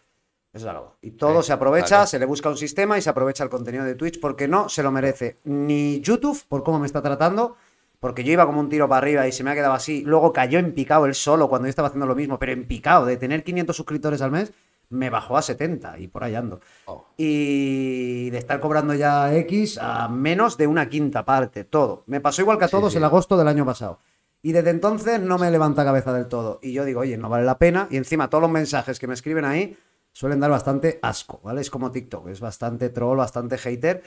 Eso se acabó. Y todo se aprovecha, se le busca un sistema y se aprovecha el contenido de Twitch porque no se lo merece ni YouTube por cómo me está tratando, porque yo iba como un tiro para arriba y se me ha quedado así, luego cayó en picado él solo cuando yo estaba haciendo lo mismo, pero en picado de tener 500 suscriptores al mes me bajó a 70 y por ahí ando. Oh. Y de estar cobrando ya X a menos de una quinta parte, todo. Me pasó igual que a todos el agosto del año pasado. Y desde entonces no me levanta cabeza del todo. Y yo digo, oye, no vale la pena. Y encima todos los mensajes que me escriben ahí suelen dar bastante asco, ¿vale? Es como TikTok, es bastante troll, bastante hater.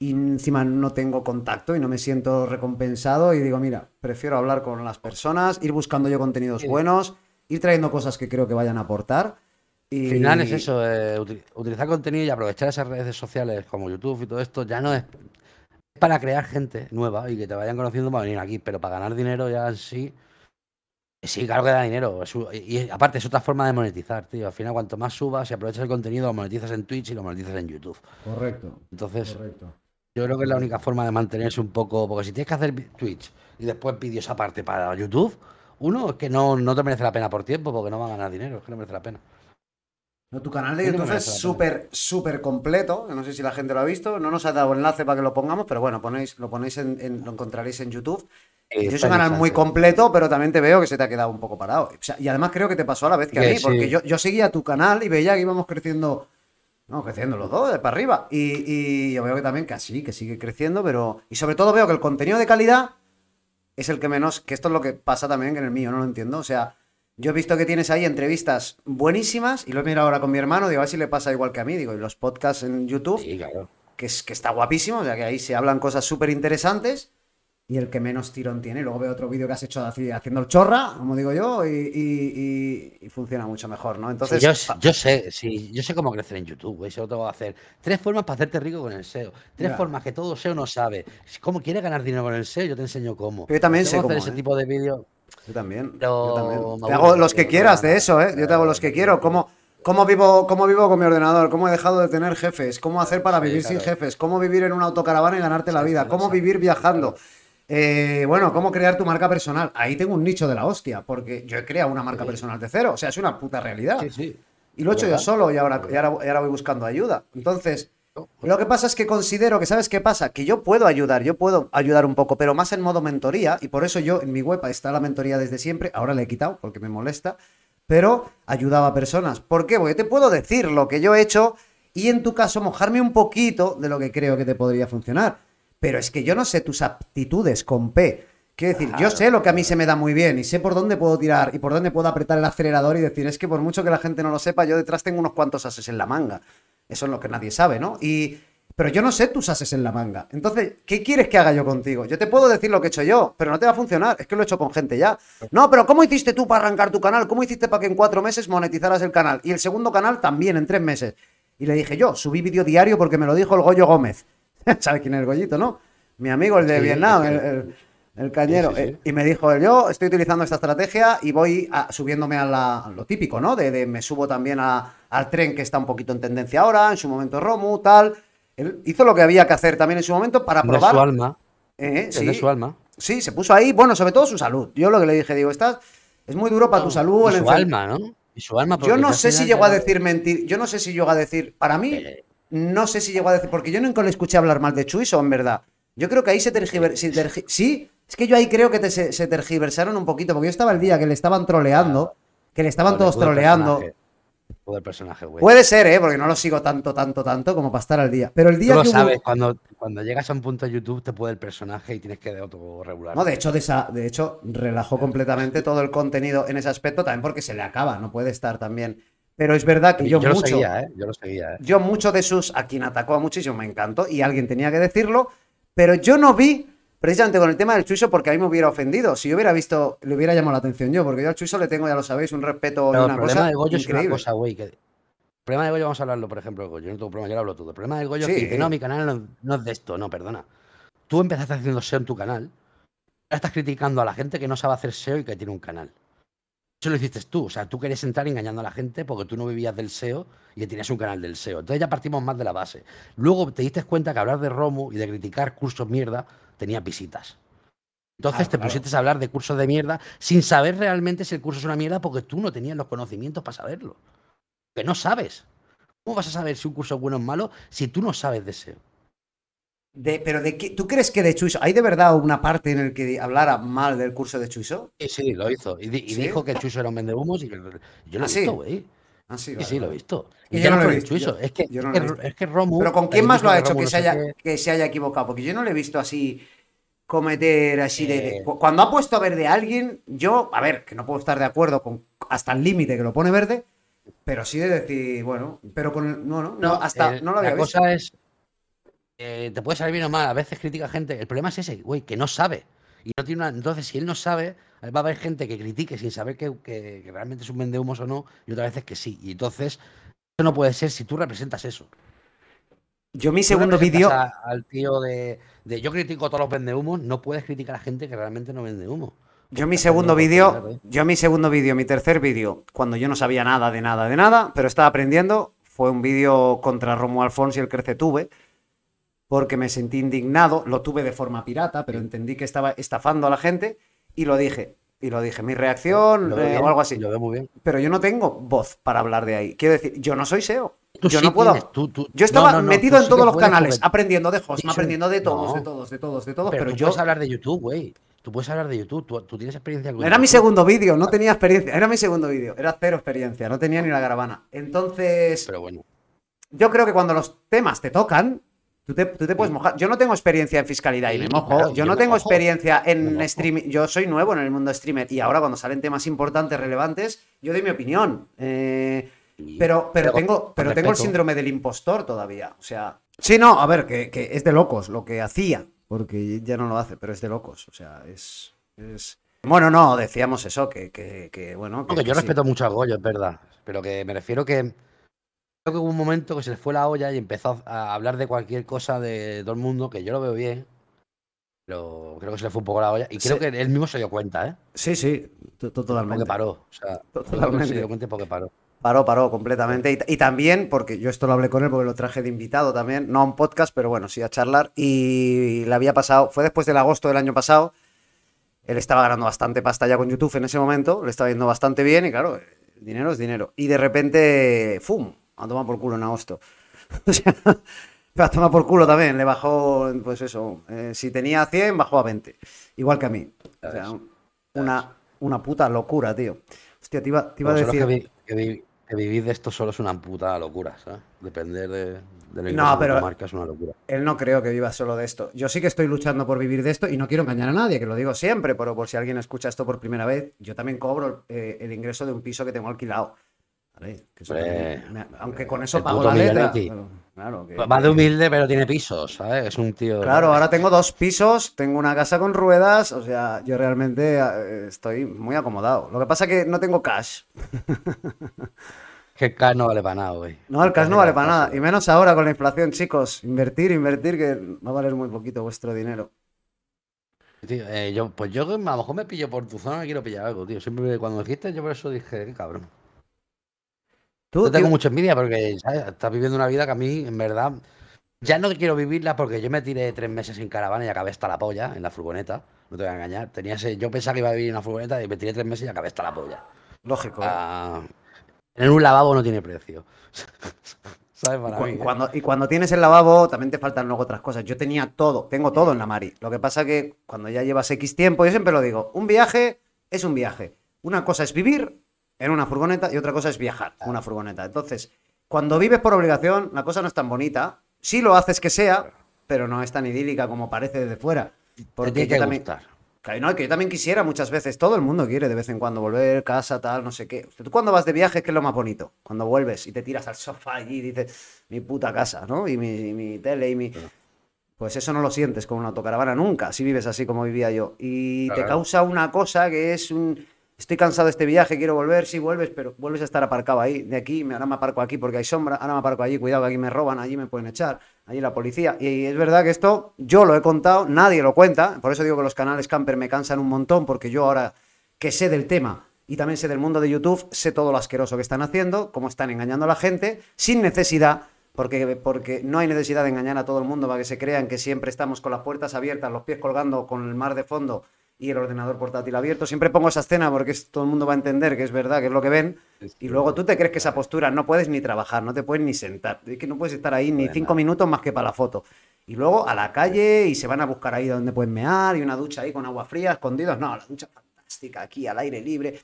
Y encima no tengo contacto y no me siento recompensado. Y digo, mira, prefiero hablar con las personas, ir buscando yo contenidos buenos, ir trayendo cosas que creo que vayan a aportar al final es eso, eh, utilizar contenido y aprovechar esas redes sociales como YouTube y todo esto ya no es, para crear gente nueva y que te vayan conociendo para venir aquí, pero para ganar dinero ya sí, sí, claro que da dinero. y, aparte es otra forma de monetizar, tío. Al final cuanto más subas y aprovechas el contenido, lo monetizas en Twitch y lo monetizas en YouTube. Correcto. Entonces, yo creo que es la única forma de mantenerse un poco, porque si tienes que hacer Twitch y después vídeos aparte para YouTube, uno es que no, no te merece la pena por tiempo, porque no va a ganar dinero, es que no merece la pena. No, tu canal de YouTube es súper, súper completo. No sé si la gente lo ha visto. No nos ha dado enlace para que lo pongamos, pero bueno, ponéis, lo ponéis en, lo encontraréis en YouTube. es un canal muy completo, pero también te veo que se te ha quedado un poco parado. y además creo que te pasó a la vez que a mí, porque yo, yo seguía tu canal y veía que íbamos creciendo. No, creciendo los dos, de para arriba. Y, y yo veo que también que así, que sigue creciendo, pero. Y sobre todo veo que el contenido de calidad es el que menos. Que esto es lo que pasa también que en el mío, no lo entiendo. O sea, yo he visto que tienes ahí entrevistas buenísimas y lo he mirado ahora con mi hermano, digo, a ver si le pasa igual que a mí, digo, y los podcasts en YouTube, que, es, que está guapísimo, o sea que ahí se hablan cosas súper interesantes y el que menos tirón tiene. Luego veo otro vídeo que has hecho haciendo el chorra, como digo yo, y, funciona mucho mejor, ¿no? Entonces, yo, sé, sí, yo sé cómo crecer en YouTube, eso lo tengo que hacer. Tres formas para hacerte rico con el SEO. Tres formas que todo SEO no sabe. ¿Cómo quieres ganar dinero con el SEO? Yo te enseño cómo. yo también sé cómo. ese ¿eh? tipo de vídeos. Yo también. yo también. Te hago los que quieras de eso, ¿eh? Yo te hago los que quiero. ¿Cómo, cómo, vivo, ¿Cómo vivo con mi ordenador? ¿Cómo he dejado de tener jefes? ¿Cómo hacer para vivir sin jefes? ¿Cómo vivir en una autocaravana y ganarte la vida? ¿Cómo vivir viajando? Eh, bueno, ¿cómo crear tu marca personal? Ahí tengo un nicho de la hostia, porque yo he creado una marca personal de cero. O sea, es una puta realidad. Y lo he hecho yo solo y ahora, y ahora voy buscando ayuda. Entonces, lo que pasa es que considero que, ¿sabes qué pasa? Que yo puedo ayudar, yo puedo ayudar un poco, pero más en modo mentoría, y por eso yo en mi web está la mentoría desde siempre, ahora la he quitado porque me molesta, pero ayudaba a personas. ¿Por qué? Porque te puedo decir lo que yo he hecho y en tu caso mojarme un poquito de lo que creo que te podría funcionar. Pero es que yo no sé tus aptitudes con P. Quiero decir, yo sé lo que a mí se me da muy bien y sé por dónde puedo tirar y por dónde puedo apretar el acelerador y decir, es que por mucho que la gente no lo sepa, yo detrás tengo unos cuantos ases en la manga. Eso es lo que nadie sabe, ¿no? Y, pero yo no sé tus ases en la manga. Entonces, ¿qué quieres que haga yo contigo? Yo te puedo decir lo que he hecho yo, pero no te va a funcionar. Es que lo he hecho con gente ya. No, pero ¿cómo hiciste tú para arrancar tu canal? ¿Cómo hiciste para que en cuatro meses monetizaras el canal? Y el segundo canal también en tres meses. Y le dije yo, subí vídeo diario porque me lo dijo el Goyo Gómez. ¿Sabes quién es el Goyito, no? Mi amigo, el de Sí, Vietnam, el, el- el cañero. Sí, sí, sí. Eh, Y me dijo, yo estoy utilizando esta estrategia y voy a- subiéndome a, la- a lo típico, ¿no? De, de me subo también a- al tren que está un poquito en tendencia ahora, en su momento Romu, tal. Él hizo lo que había que hacer también en su momento para probar. su alma. Eh, su alma. Sí, se puso ahí, bueno, sobre todo su salud. Yo lo que le dije, digo, estás, es muy duro para tu salud. Y su enfer- alma, ¿no? Y su alma. Yo no sé si llegó a decir mentir, yo no sé si llegó a decir, para mí, Eh, no sé si llegó a decir, porque yo nunca le escuché hablar mal de Chuiso, en verdad. Yo creo que ahí se tergiversaron. Sí, es que yo ahí creo que te- se, se tergiversaron un poquito, porque yo estaba el día que le estaban troleando, que le estaban todos troleando. el personaje, güey. Puede ser, ¿eh? Porque no lo sigo tanto, tanto, tanto como para estar al día. Pero el día Tú lo que hubo- sabes, cuando, cuando llegas a un punto de YouTube te puede el personaje y tienes que de otro regular. No, de hecho, de, esa- de hecho, relajó completamente todo el contenido en ese aspecto, también porque se le acaba, no puede estar también. Pero es verdad que yo, yo, lo mucho. seguía, ¿eh? Yo lo seguía, ¿eh? Yo mucho de sus, a quien atacó a muchísimo, me encantó y alguien tenía que decirlo, pero yo no vi, precisamente con el tema del Chuiso, porque a mí me hubiera ofendido. Si yo hubiera visto, le hubiera llamado la atención yo, porque yo al Chuiso le tengo, ya lo sabéis, un respeto y Pero el una problema cosa de Goyo es una cosa. Que... El problema de Goyo, vamos a hablarlo, por ejemplo, de Goyo. Yo no tengo problema, yo lo hablo todo. El problema de Goyo Sí. es que no, mi canal no, no es de esto, no, perdona. Tú empezaste haciendo SEO en tu canal, ahora estás criticando a la gente que no sabe hacer SEO y que tiene un canal. Eso lo hiciste tú, o sea, tú querías entrar engañando a la gente porque tú no vivías del SEO y que tenías un canal del SEO. Entonces ya partimos más de la base. Luego te diste cuenta que hablar de Romu y de criticar cursos mierda tenía visitas. Entonces te claro. pusiste a hablar de cursos de mierda sin saber realmente si el curso es una mierda porque tú no tenías los conocimientos para saberlo. Que no sabes. ¿Cómo vas a saber si un curso es bueno o malo si tú no sabes de SEO? De- pero de qué, ¿tú crees que de Chuiso, hay de verdad una parte en el que hablara mal del curso de Chuiso? Sí, sí, lo hizo. Y, di- y ¿Sí? dijo que el Chuso era un vendehumos y que yo lo ¿Ah, he visto, güey. Ah, sí, Sí, vale, sí, lo he visto. Y Y yo no lo he visto, yo- Es que, yo no es, lo he que, visto. es que Romu. Pero ¿con quién más lo ha hecho Romu que no se, haya, qué. que se haya equivocado? Porque yo no le he visto así cometer así de, de- Eh. cu- Cuando ha puesto a ver de alguien, yo, a ver, que no puedo estar de acuerdo con hasta el límite que lo pone verde, pero sí de decir, bueno, pero con el... No, no, no, hasta eh, no lo había La visto. cosa es. eh, te puede salir bien o mal. A veces critica gente. El problema es ese, güey, que no sabe. Y no tiene una... Entonces, si él no sabe, va a haber gente que critique sin saber que, que- que realmente es un vendehumos o no, y otras veces que sí. Y entonces, eso no puede ser si tú representas eso. Yo mi segundo vídeo... Al tío de, de yo critico a todos los vendehumos, no puedes criticar a gente que realmente no vende humo. Yo mi segundo vídeo, ¿eh? yo mi segundo vídeo, mi tercer vídeo, cuando yo no sabía nada de nada de nada, pero estaba aprendiendo, fue un vídeo contra Romo Alfonso y el Crecetube, porque me sentí indignado, lo tuve de forma pirata, pero entendí que estaba estafando a la gente y lo dije. Y lo dije, mi reacción eh, o algo así. Lo veo muy bien. Pero yo no tengo voz para hablar de ahí. Quiero decir, yo no soy SEO. Tú yo sí no puedo. tienes, tú- tú- Yo estaba no, no, no, metido en todos los canales, aprendiendo de Hosma, aprendiendo de todos, de todos, de todos, de todos, Pero, pero, tú yo. puedes hablar de YouTube, güey. Tú puedes hablar de YouTube. Tú, tienes experiencia con Era mi segundo vídeo, no tenía experiencia. Era mi segundo vídeo, era cero experiencia, no tenía ni la caravana. Entonces, Pero bueno. yo creo que cuando los temas te tocan, tú te, tú te puedes mojar. Yo no tengo experiencia en fiscalidad y me mojo. claro, yo no tengo mojo. experiencia en streaming. Yo soy nuevo en el mundo streamer y ahora cuando salen temas importantes, relevantes, yo doy mi opinión. Eh, pero, pero tengo, pero tengo el síndrome del impostor todavía. O sea. Sí, no, a ver, que, que es de locos lo que hacía. Porque ya no lo hace, pero es de locos. O sea, es. es... Bueno, no, decíamos eso, que, que, que, bueno. No, que yo sí. respeto mucho a Goyo, es verdad. Pero que me refiero que. Creo que hubo un momento que se le fue la olla y empezó a hablar de cualquier cosa de todo el mundo, que yo lo veo bien. Pero creo que se le fue un poco la olla. Y creo Sí. que él mismo se dio cuenta, ¿eh? Sí, sí, to- to- totalmente. Porque paró. O sea, Totalmente. se dio cuenta porque paró. Paró, paró completamente. Y, y también, porque yo esto lo hablé con él porque lo traje de invitado también, no a un podcast, pero bueno, sí a charlar. Y le había pasado, fue después del agosto del año pasado. Él estaba ganando bastante pasta ya con YouTube en ese momento, le estaba yendo bastante bien y claro, dinero es dinero. Y de repente, ¡fum! A tomar por culo en agosto. O sea, a tomar por culo también, le bajó, pues eso, eh, si tenía 100, bajó a 20. Igual que a mí. O sea, una, una puta locura, tío. Hostia, te iba, te iba a decir... que, vi- que vi- que vivir de esto solo es una puta locura, ¿sabes? Depender de, de lo No, pero- marca es una locura. Él no creo que viva solo de esto. Yo sí que estoy luchando por vivir de esto y no quiero engañar a nadie, que lo digo siempre, pero por si alguien escucha esto por primera vez, yo también cobro eh, el ingreso de un piso que tengo alquilado. ¿Vale? Que eso Hombre, también me- aunque con eso pago la letra. Millonetti. pero, claro, que- Va de humilde, pero tiene pisos, ¿sabes? Es un tío. Claro, ahora tengo dos pisos, tengo una casa con ruedas, o sea, yo realmente eh, estoy muy acomodado. Lo que pasa que no tengo cash. Que el cash no vale para nada, güey. No, el cash no vale para nada. Y menos ahora con la inflación, chicos. Invertir, invertir, que va a valer muy poquito vuestro dinero. Tío, eh, yo, pues yo a lo mejor me pillo por tu zona, me quiero pillar algo, tío. Siempre cuando dijiste, yo por eso dije, qué cabrón. Tú, Yo tengo tío, mucha envidia porque ¿sabes? estás viviendo una vida que a mí, en verdad, ya no quiero vivirla porque yo me tiré tres meses en caravana y acabé hasta la polla en la furgoneta. No te voy a engañar. Tenía ese- yo pensaba que iba a vivir en una furgoneta y me tiré tres meses y acabé hasta la polla. lógico, ¿eh? Ah, en un lavabo no tiene precio. ¿Sabes? Y, cu- mí. ¿eh? cuando, y cuando tienes el lavabo, también te faltan luego otras cosas. Yo tenía todo, tengo todo en la Mari. Lo que pasa que cuando ya llevas X tiempo, yo siempre lo digo, un viaje es un viaje. Una cosa es vivir en una furgoneta y otra cosa es viajar en una furgoneta. Entonces, cuando vives por obligación, la cosa no es tan bonita. Sí lo haces que sea, pero no es tan idílica como parece desde fuera. Porque tiene yo que también, gustar. Claro, no, que yo también quisiera muchas veces, todo el mundo quiere de vez en cuando volver, casa, tal, no sé qué. Tú cuando vas de viaje, ¿qué es lo más bonito? Cuando vuelves y te tiras al sofá allí y dices, mi puta casa, ¿no? Y mi, y mi tele y mi... Pues eso no lo sientes con una autocaravana nunca, si vives así como vivía yo. Y te causa una cosa que es un... Estoy cansado de este viaje, quiero volver, sí vuelves, pero vuelves a estar aparcado ahí, de aquí, ahora me aparco aquí porque hay sombra, ahora me aparco allí, cuidado que aquí me roban, allí me pueden echar, allí la policía. Y es verdad que esto yo lo he contado, nadie lo cuenta, por eso digo que los canales camper me cansan un montón, porque yo ahora que sé del tema y también sé del mundo de YouTube, sé todo lo asqueroso que están haciendo, cómo están engañando a la gente, sin necesidad, porque, porque no hay necesidad de engañar a todo el mundo para que se crean que siempre estamos con las puertas abiertas, los pies colgando con el mar de fondo y el ordenador portátil abierto. Siempre pongo esa escena porque es- todo el mundo va a entender que es verdad, que es lo que ven. Y luego tú te crees que esa postura no puedes ni trabajar, no te puedes ni sentar. Es que no puedes estar ahí ni cinco minutos más que para la foto. Y luego a la calle y se van a buscar ahí donde pueden mear y una ducha ahí con agua fría, escondidos. No, la ducha fantástica aquí al aire libre.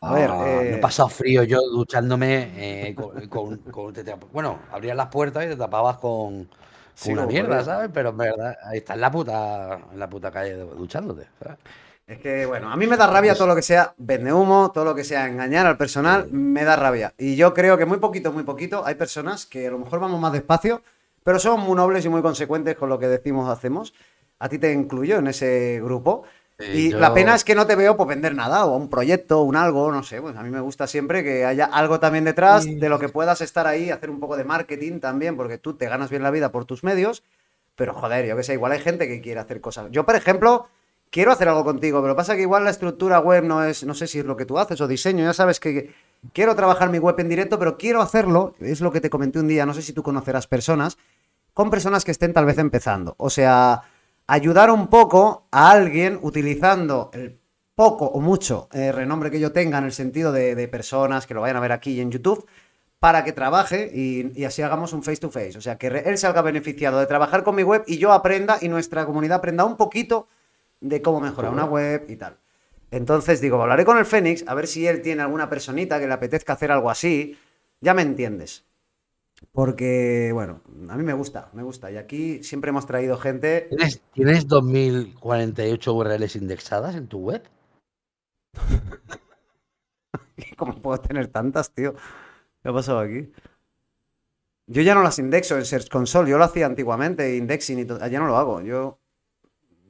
A ver, Ah, eh, me he pasado frío yo duchándome eh, con, con- bueno, abrías las puertas y te tapabas con Sí, una mierda. ¿sabes? Pero en verdad, ahí está en la puta, en la puta calle duchándote. ¿sabes? Es que, bueno, a mí me da rabia todo lo que sea vende humo, todo lo que sea engañar al personal, me da rabia. Y yo creo que muy poquito, muy poquito, hay personas que a lo mejor vamos más despacio, pero son muy nobles y muy consecuentes con lo que decimos o hacemos. A ti te incluyo en ese grupo. Y yo- la pena es que no te veo por vender nada, o un proyecto, un algo, no sé. Pues a mí me gusta siempre que haya algo también detrás Sí. de lo que puedas estar ahí, hacer un poco de marketing también, porque tú te ganas bien la vida por tus medios. Pero joder, yo que sé, igual hay gente que quiere hacer cosas. Yo, por ejemplo, quiero hacer algo contigo, pero pasa que igual la estructura web no es, no sé si es lo que tú haces o diseño, ya sabes que quiero trabajar mi web en directo, pero quiero hacerlo, es lo que te comenté un día, no sé si tú conocerás personas, con personas que estén tal vez empezando. O sea, ayudar un poco a alguien utilizando el poco o mucho eh, renombre que yo tenga en el sentido de, de personas que lo vayan a ver aquí en YouTube para que trabaje y, y así hagamos un face to face. O sea, que él salga beneficiado de trabajar con mi web y yo aprenda y nuestra comunidad aprenda un poquito de cómo mejorar una web y tal. Entonces digo, hablaré con el Fénix a ver si él tiene alguna personita que le apetezca hacer algo así. Ya me entiendes. Porque, bueno, a mí me gusta, me gusta. Y aquí siempre hemos traído gente. ¿Tienes, ¿Tienes 2048 URLs indexadas en tu web? ¿Cómo puedo tener tantas, tío? ¿Qué ha pasado aquí? Yo ya no las indexo en Search Console, yo lo hacía antiguamente, indexing y todo. Ya no lo hago. Yo.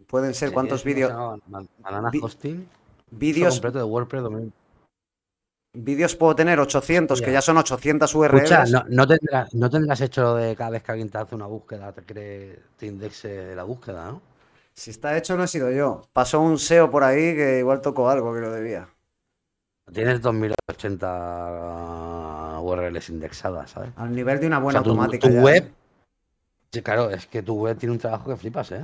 Pueden ser cuántos Sí, ¿cómo se vídeos. Banana Hosting. Vídeos, completo de WordPress 2000. Vídeos puedo tener 800, que Ya. son 800 URLs. Escucha, no, no tendrás, no tendrás hecho de cada vez que alguien te hace una búsqueda, te cree, te indexe la búsqueda, ¿no? Si está hecho, no he sido yo. Pasó un SEO por ahí que igual tocó algo que lo debía. Tienes 2080 URLs indexadas, ¿sabes? Al nivel de una O buena sea, tu, automática. tu ya, web, ¿eh? sí, claro, es que tu web tiene un trabajo que flipas, ¿eh?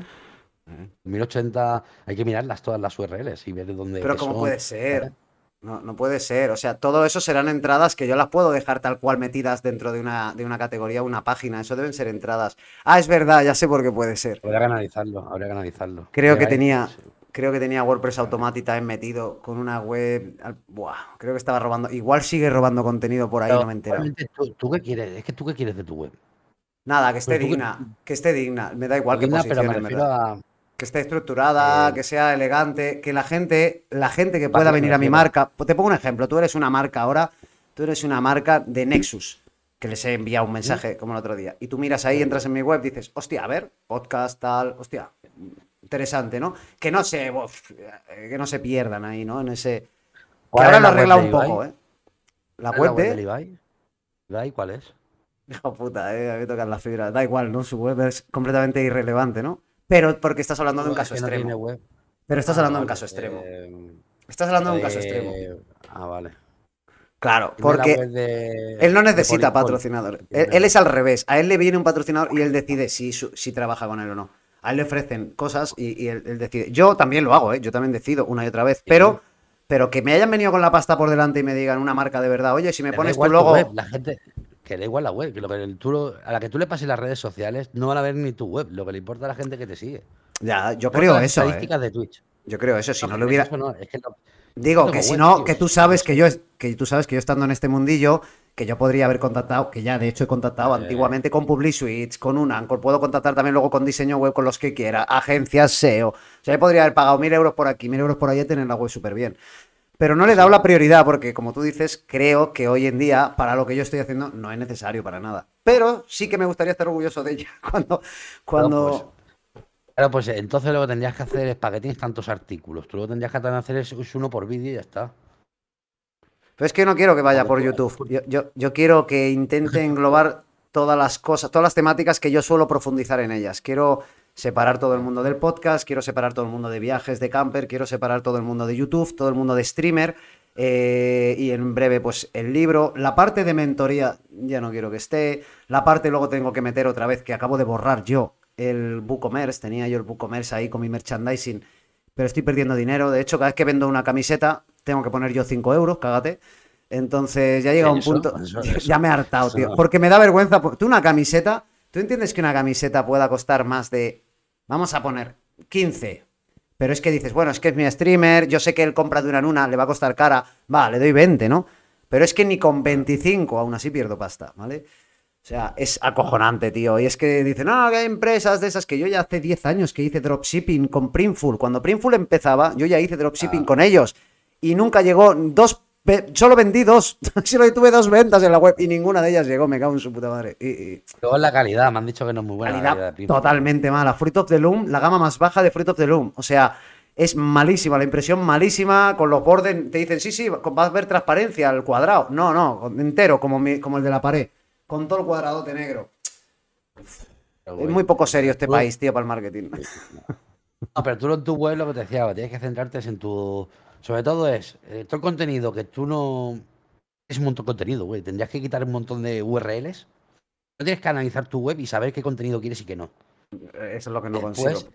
1080, hay que mirarlas todas las URLs y ver dónde Pero ¿cómo son, puede ser? No, no puede ser. O sea, todo eso serán entradas que yo las puedo dejar tal cual metidas dentro de una, de una categoría, una página. Eso deben ser entradas. Ah, es verdad, ya sé por qué puede ser. Habría que analizarlo, habría que analizarlo. Creo que tenía, creo que tenía WordPress Automática en metido con una web. Buah, creo que estaba robando. Igual sigue robando contenido por ahí, Pero, no me realmente, ¿tú, tú qué quieres? Es que tú qué quieres de tu web. Nada, que esté que- digna, que esté digna. Me da igual que Digna, pero me refiero a. Que esté estructurada, que sea elegante, que la gente, la gente que pueda venir a mi marca. Te pongo un ejemplo, tú eres una marca ahora, tú eres una marca de Nexus, que les he enviado un mensaje como el otro día. Y tú miras ahí, entras en mi web, dices, hostia, a ver, podcast, tal, hostia, interesante, ¿no? Que no se, uf, que no se pierdan ahí, ¿no? En ese. Que ¿Cuál ahora lo la arregla un de Ibai? poco, ¿eh? La ¿Cuál es web de. del Ibai? ¿DAI cuál es? Hijo puta, eh, a mí me tocan la fibra. Da igual, ¿no? Su web es completamente irrelevante, ¿no? Pero porque estás hablando de un No, caso extremo. Pero estás Ah, hablando de un caso extremo. eh, Estás hablando de un caso eh, extremo. Ah, vale. Claro, porque de- él no necesita patrocinador. Él, él es al revés. A él le viene un patrocinador y él decide si, si trabaja con él o no. A él le ofrecen cosas y, y él, él decide. Yo también lo hago, ¿eh? Yo también decido una y otra vez. Pero, pero que me hayan venido con la pasta por delante y me digan una marca de verdad, oye, si me pones tu logo. web, la gente que da igual la web, que lo que tú lo- a la que tú le pases las redes sociales no van a ver ni tu web, lo que le importa a la gente que te sigue. Ya, yo creo las eso, ¿eh? estadísticas de Twitch. Yo creo eso. Si no hubiera. no, es que no- Digo que si web, no, tío, que tú es- sabes es- que yo que tú sabes que yo estando en este mundillo, que yo podría haber contactado, que ya de hecho he contactado Eh. antiguamente con PubliSuites, con un Anchor, puedo contactar también luego con diseño web con los que quiera, agencias SEO. O sea, yo podría haber pagado mil euros por aquí, mil euros por allá y tener la web súper bien. Pero no le he dado la prioridad porque, como tú dices, creo que hoy en día, para lo que yo estoy haciendo, no es necesario para nada. Pero sí que me gustaría estar orgulloso de ella cuando... cuando... Claro, pues entonces lo que tendrías que hacer es para que tienes tantos artículos. Tú lo que tendrías que hacer es, es uno por vídeo y ya está. Pero es que no quiero que vaya por pues- YouTube. Yo, yo- yo quiero que intente englobar todas las cosas, todas las temáticas que yo suelo profundizar en ellas. Quiero separar todo el mundo del podcast, quiero separar todo el mundo de viajes, de camper, quiero separar todo el mundo de YouTube, todo el mundo de streamer. eh, y en breve, pues el libro. La parte de mentoría ya no quiero que esté. La parte luego tengo que meter otra vez, que acabo de borrar yo, el WooCommerce. Tenía yo el WooCommerce ahí con mi merchandising pero estoy perdiendo dinero. De hecho, cada vez que vendo una camiseta, tengo que poner yo 5 euros, cágate. Entonces ya llega un Eso, punto. eso, ya me he hartado, tío. Porque me da vergüenza. Tú una camiseta, ¿tú entiendes que una camiseta pueda costar más de. Vamos a poner 15. Pero es que dices, bueno, es que es mi streamer, yo sé que él compra de una en una, le va a costar cara. Va, le doy 20, ¿no? Pero es que ni con 25 aún así pierdo pasta, ¿vale? O sea, es acojonante, tío. Y es que dicen, no, que hay empresas de esas que yo ya hace 10 años que hice dropshipping con Printful. Cuando Printful empezaba, yo ya hice dropshipping Ah. con ellos. Y nunca llegó dos. Solo vendí dos. Solo tuve dos ventas en la web y ninguna de ellas llegó. Me cago en su puta madre. Y, y Luego la calidad, me han dicho que no es muy buena. la calidad calidad de Primo. totalmente mala. Fruit of the Loom, la gama más baja de Fruit of the Loom. O sea, es malísima, la impresión malísima, con los bordes, te dicen, sí, sí, vas a ver transparencia al cuadrado. No, no, entero, como, mi- como el de la pared, con todo el cuadradote negro. Pero Es muy poco serio este Tú- país, tío, para el marketing. No, pero tú en tu web lo que te decía, tienes que centrarte en tu. Sobre todo es eh, todo el contenido que tú no. Es un montón de contenido, güey. Tendrías que quitar un montón de URLs. No tienes que analizar tu web y saber qué contenido quieres y qué no. Eso es lo que no Después- consigo.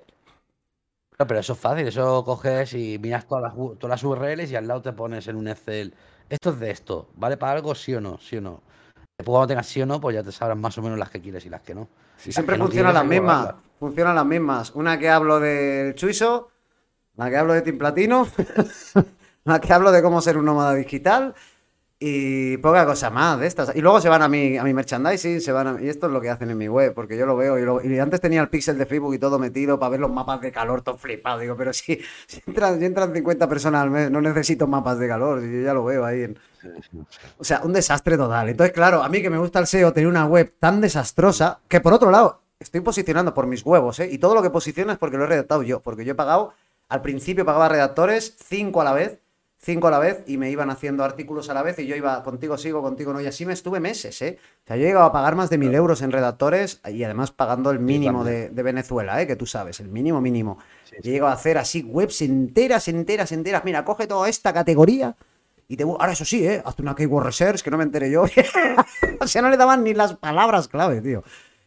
No, pero eso es fácil. Eso coges y miras todas las, todas las URLs y al lado te pones en un Excel. Esto es de esto. ¿Vale para algo? Sí o no. Sí o no. Después cuando tengas sí o no, pues ya te sabrás más o menos las que quieres y las que no. Las siempre que no funcionan las mismas. Funcionan las mismas. Una que hablo del Chuiso, la que hablo de Team Platino, la que hablo de cómo ser un nómada digital y poca cosa más de estas. Y luego se van a mi, a mi merchandising, se van a- y esto es lo que hacen en mi web, porque yo lo veo. Y, lo- y antes tenía el pixel de Facebook y todo metido para ver los mapas de calor, todo flipado. Digo, pero si, si entran, si entran 50 personas al mes, no necesito mapas de calor, yo ya lo veo ahí en, o sea, un desastre total. Entonces, claro, a mí que me gusta el SEO, tener una web tan desastrosa, que por otro lado, estoy posicionando por mis huevos, ¿eh? Y todo lo que posiciono es porque lo he redactado yo, porque yo he pagado, al principio pagaba redactores, cinco a la vez, cinco a la vez, y me iban haciendo artículos a la vez, y yo iba, contigo sigo, contigo no, y así me estuve meses, ¿eh? O sea, yo he llegado a pagar más de mil euros en redactores, y además pagando el mínimo de, de Venezuela, ¿eh? Que tú sabes, el mínimo mínimo. Sí, llegado a hacer así webs enteras, enteras, enteras. Mira, coge toda esta categoría y te... Ahora, eso sí, ¿eh? Hazte una keyword research, que no me enteré yo. o sea, no le daban ni las palabras clave, tío.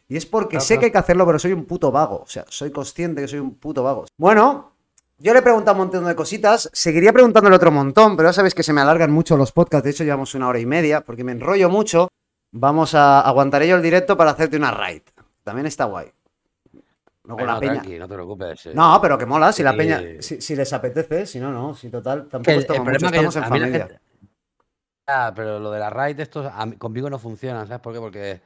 Y es porque sé que hay que hacerlo, pero soy un puto vago. O sea, soy consciente que soy un puto vago. Bueno, yo le he preguntado un montón de cositas. Seguiría preguntándole otro montón, pero ya sabéis que se me alargan mucho los podcasts. De hecho, llevamos una hora y media porque me enrollo mucho. Vamos a aguantar yo el directo para hacerte una raid. También está guay. Luego Bueno, la peña. tranqui, no te preocupes. eh. No, pero que mola, si la peña, si, si les apetece, si no, no, si total, tampoco el, estamos, el mucho, estamos en familia. gente- Ah, pero lo de la raid, estos mí- conmigo no funciona, ¿sabes por qué? Porque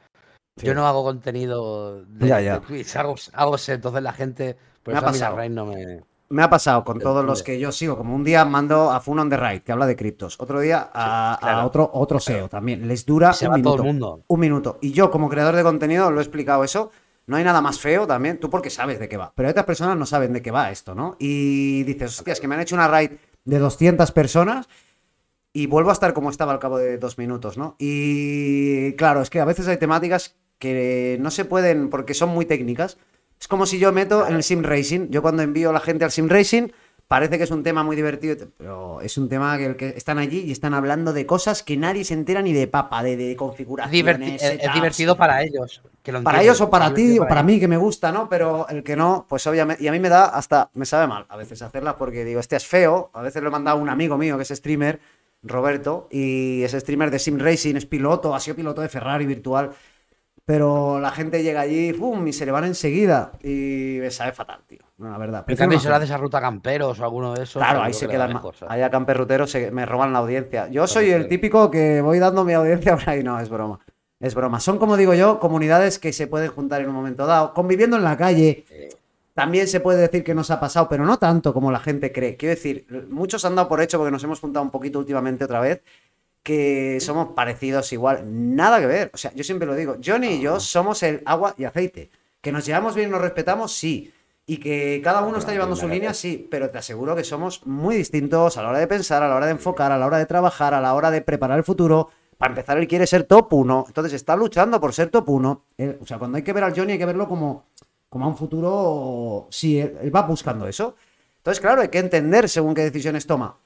Sí. yo no hago contenido de, Ya, ya. de Twitch, hago, hago entonces la gente. Por Me ha a mí la pasado. raid no me. Me ha pasado con todos los que yo sigo, como un día mando a Fun on the Right, que habla de criptos, otro día a, claro. otro, otro SEO también, les dura un minuto. todo el mundo. Un minuto. Y yo, como creador de contenido, lo he explicado eso. No hay nada más feo también, tú porque sabes de qué va. Pero otras personas no saben de qué va esto, ¿no? Y dices, hostias, que me han hecho una raid de 200 personas y vuelvo a estar como estaba al cabo de dos minutos, ¿no? Y claro, es que a veces hay temáticas que no se pueden porque son muy técnicas. Es como si yo meto en el sim racing. Yo cuando envío a la gente al sim racing, parece que es un tema muy divertido, pero es un tema que, el que están allí y están hablando de cosas que nadie se entera ni de papa, de, de configuraciones. es, divertido para ellos. para ellos o para ti o para mí que me gusta, ¿no? Pero el que no, pues obviamente. Y a mí me da hasta. Me sabe mal a veces hacerla porque digo, este es feo. A veces lo he mandado a un amigo mío que es streamer, Roberto, y es streamer de Sim Racing, es piloto, ha sido piloto de Ferrari virtual. Pero la gente llega allí ¡pum! y se le van enseguida. Y me sabe fatal, tío. la verdad. En cambio, si lo haces esa ruta camperos o alguno de esos. Claro, ahí se quedan. Ahí a camperruteros se, me roban la audiencia. Yo soy el típico que voy dando mi audiencia por ahí. No, es broma. Es broma. Son, como digo yo, comunidades que se pueden juntar en un momento dado. Conviviendo en la calle. También se puede decir que nos ha pasado, pero no tanto como la gente cree. Quiero decir, muchos han dado por hecho porque nos hemos juntado un poquito últimamente otra vez que somos parecidos igual. Nada que ver. O sea, yo siempre lo digo. Johnny y yo somos el agua y aceite. Que nos llevamos bien y nos respetamos, sí. Y que cada uno está llevando su línea, sí. Pero te aseguro que somos muy distintos a la hora de pensar, a la hora de enfocar, a la hora de trabajar, a la hora de preparar el futuro. Para empezar, él quiere ser top 1. Entonces está luchando por ser top 1. o sea, cuando hay que ver al Johnny hay que verlo como, como a un futuro. Sí, él va buscando eso. Entonces, claro, hay que entender según qué decisiones toma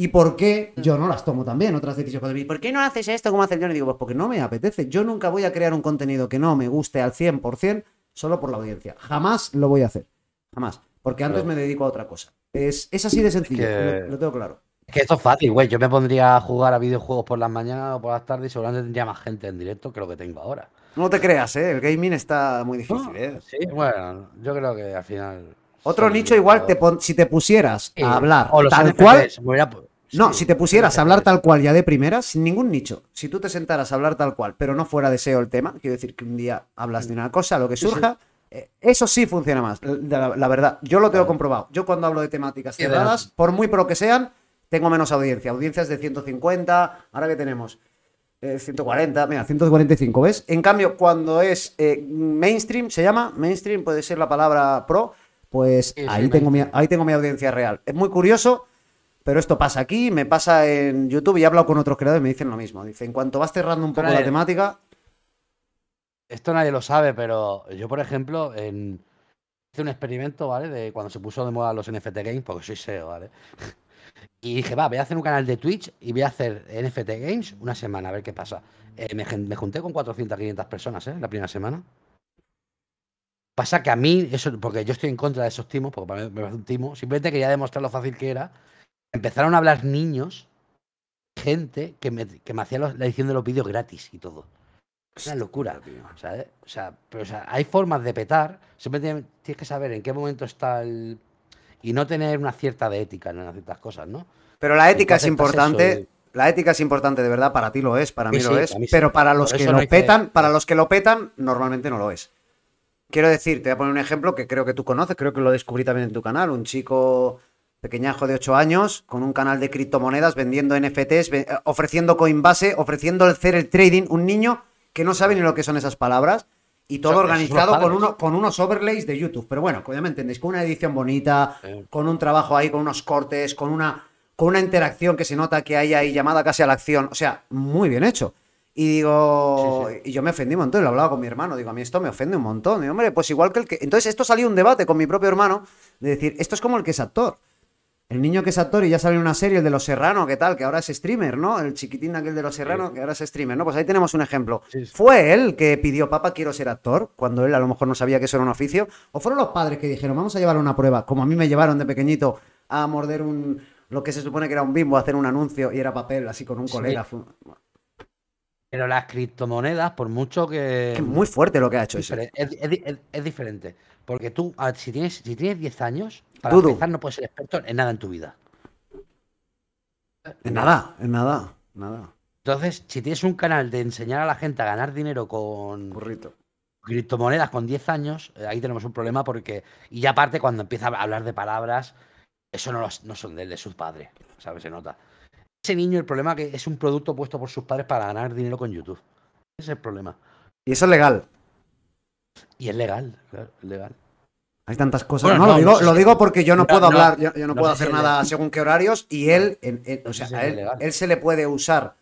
y por qué yo no las tomo también, otras decisiones. ¿Por qué no haces esto como hace el Johnny? Digo, pues porque no me apetece. Yo nunca voy a crear un contenido que no me guste al 100% solo por la audiencia. Jamás lo voy a hacer. Jamás. Porque antes me dedico a otra cosa. Es, es así de sencillo, lo, tengo claro. Es que esto es fácil, güey. Yo me pondría a jugar a videojuegos por las mañanas o por las tardes y seguramente tendría más gente en directo que lo que tengo ahora. No te creas, ¿eh? El gaming está muy difícil, ¿eh? Sí, bueno, yo creo que al final... Otro nicho igual, te si te pusieras a hablar o tal cual... No, si te pusieras a hablar tal cual ya de primera, sin ningún nicho, si tú te sentaras a hablar tal cual, pero no fuera deseo el tema, quiero decir que un día hablas de una cosa, lo que surja, eh, eso sí funciona más, la, verdad. Yo lo tengo comprobado. Yo cuando hablo de temáticas cerradas, por muy pro que sean, tengo menos audiencia. Audiencias de 150, ahora que tenemos 140, eh, mira, 145, ¿ves? En cambio, cuando es eh, mainstream, se llama mainstream, puede ser la palabra pro, pues ahí, tengo mi, ahí tengo mi audiencia real. Es muy curioso pero esto pasa aquí, me pasa en YouTube y he hablado con otros creadores y me dicen lo mismo. Dice, en cuanto vas cerrando un poco la temática. Esto nadie lo sabe, pero yo, por ejemplo, en... hice un experimento, ¿vale? De cuando se puso de moda los NFT Games, porque soy SEO, ¿vale? Y dije, va, voy a hacer un canal de Twitch y voy a hacer NFT Games una semana, a ver qué pasa. Eh, me, junté con 400, 500 personas, ¿eh? La primera semana. Pasa que a mí, eso, porque yo estoy en contra de esos timos, porque para mí me parece un timo, simplemente quería demostrar lo fácil que era empezaron a hablar niños, gente que me, que me hacía la edición de los vídeos gratis y todo. Es una locura, tío. O sea, pero, o sea, hay formas de petar. Siempre tienes, que saber en qué momento está el. Y no tener una cierta de ética en ciertas cosas, ¿no? Pero la ética es importante. La ética es importante, de verdad, para ti lo es, para mí lo es, pero para los que lo petan, para los que lo petan, normalmente no lo es. Quiero decir, te voy a poner un ejemplo que creo que tú conoces, creo que lo descubrí también en tu canal, un chico pequeñajo de 8 años, con un canal de criptomonedas, vendiendo NFTs, eh, ofreciendo Coinbase, ofreciendo el hacer el trading, un niño que no sabe ni lo que son esas palabras, y todo organizado con, uno, con unos overlays de YouTube. Pero bueno, ya me entendéis, con una edición bonita, con un trabajo ahí, con unos cortes, con una, con una interacción que se nota que hay ahí llamada casi a la acción. O sea, muy bien hecho. Y digo, y yo me ofendí un montón, lo hablaba con mi hermano, digo, a mí esto me ofende un montón. Y hombre, pues igual que el que. Entonces, esto salió un debate con mi propio hermano de decir, esto es como el que es actor. El niño que es actor y ya sale en una serie, el de Los Serrano, ¿qué tal? Que ahora es streamer, ¿no? El chiquitín aquel de Los Serrano, que ahora es streamer, ¿no? Pues ahí tenemos un ejemplo. ¿Fue él que pidió, papá, quiero ser actor? Cuando él a lo mejor no sabía que eso era un oficio. ¿O fueron los padres que dijeron, vamos a llevar una prueba? Como a mí me llevaron de pequeñito a morder un. Lo que se supone que era un bimbo, a hacer un anuncio y era papel, así con un colega. Pero las criptomonedas, por mucho que. Es muy fuerte lo que ha hecho eso. Es, diferente. Porque tú, si tienes, si tienes 10 años, para empezar, no puedes ser experto en nada en tu vida. En nada, en nada, nada. Entonces, si tienes un canal de enseñar a la gente a ganar dinero con criptomonedas con 10 años, eh, ahí tenemos un problema porque. Y aparte, cuando empieza a hablar de palabras, eso no, no son de, de sus padres, ¿sabes? Se nota. Ese niño, el problema es que es un producto puesto por sus padres para ganar dinero con YouTube. Ese es el problema. Y eso es legal. Y es legal, claro, es legal. Hay tantas cosas. Bueno, no, no, lo digo, no sé lo si- digo porque yo no no, puedo no, hablar, yo, yo no, no puedo hacer es nada legal. según qué horarios y él, en- en- o sea, si a es él, se le puede usar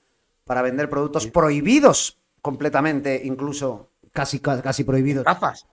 para vender productos prohibidos completamente, incluso casi, casi prohibidos. Estafas,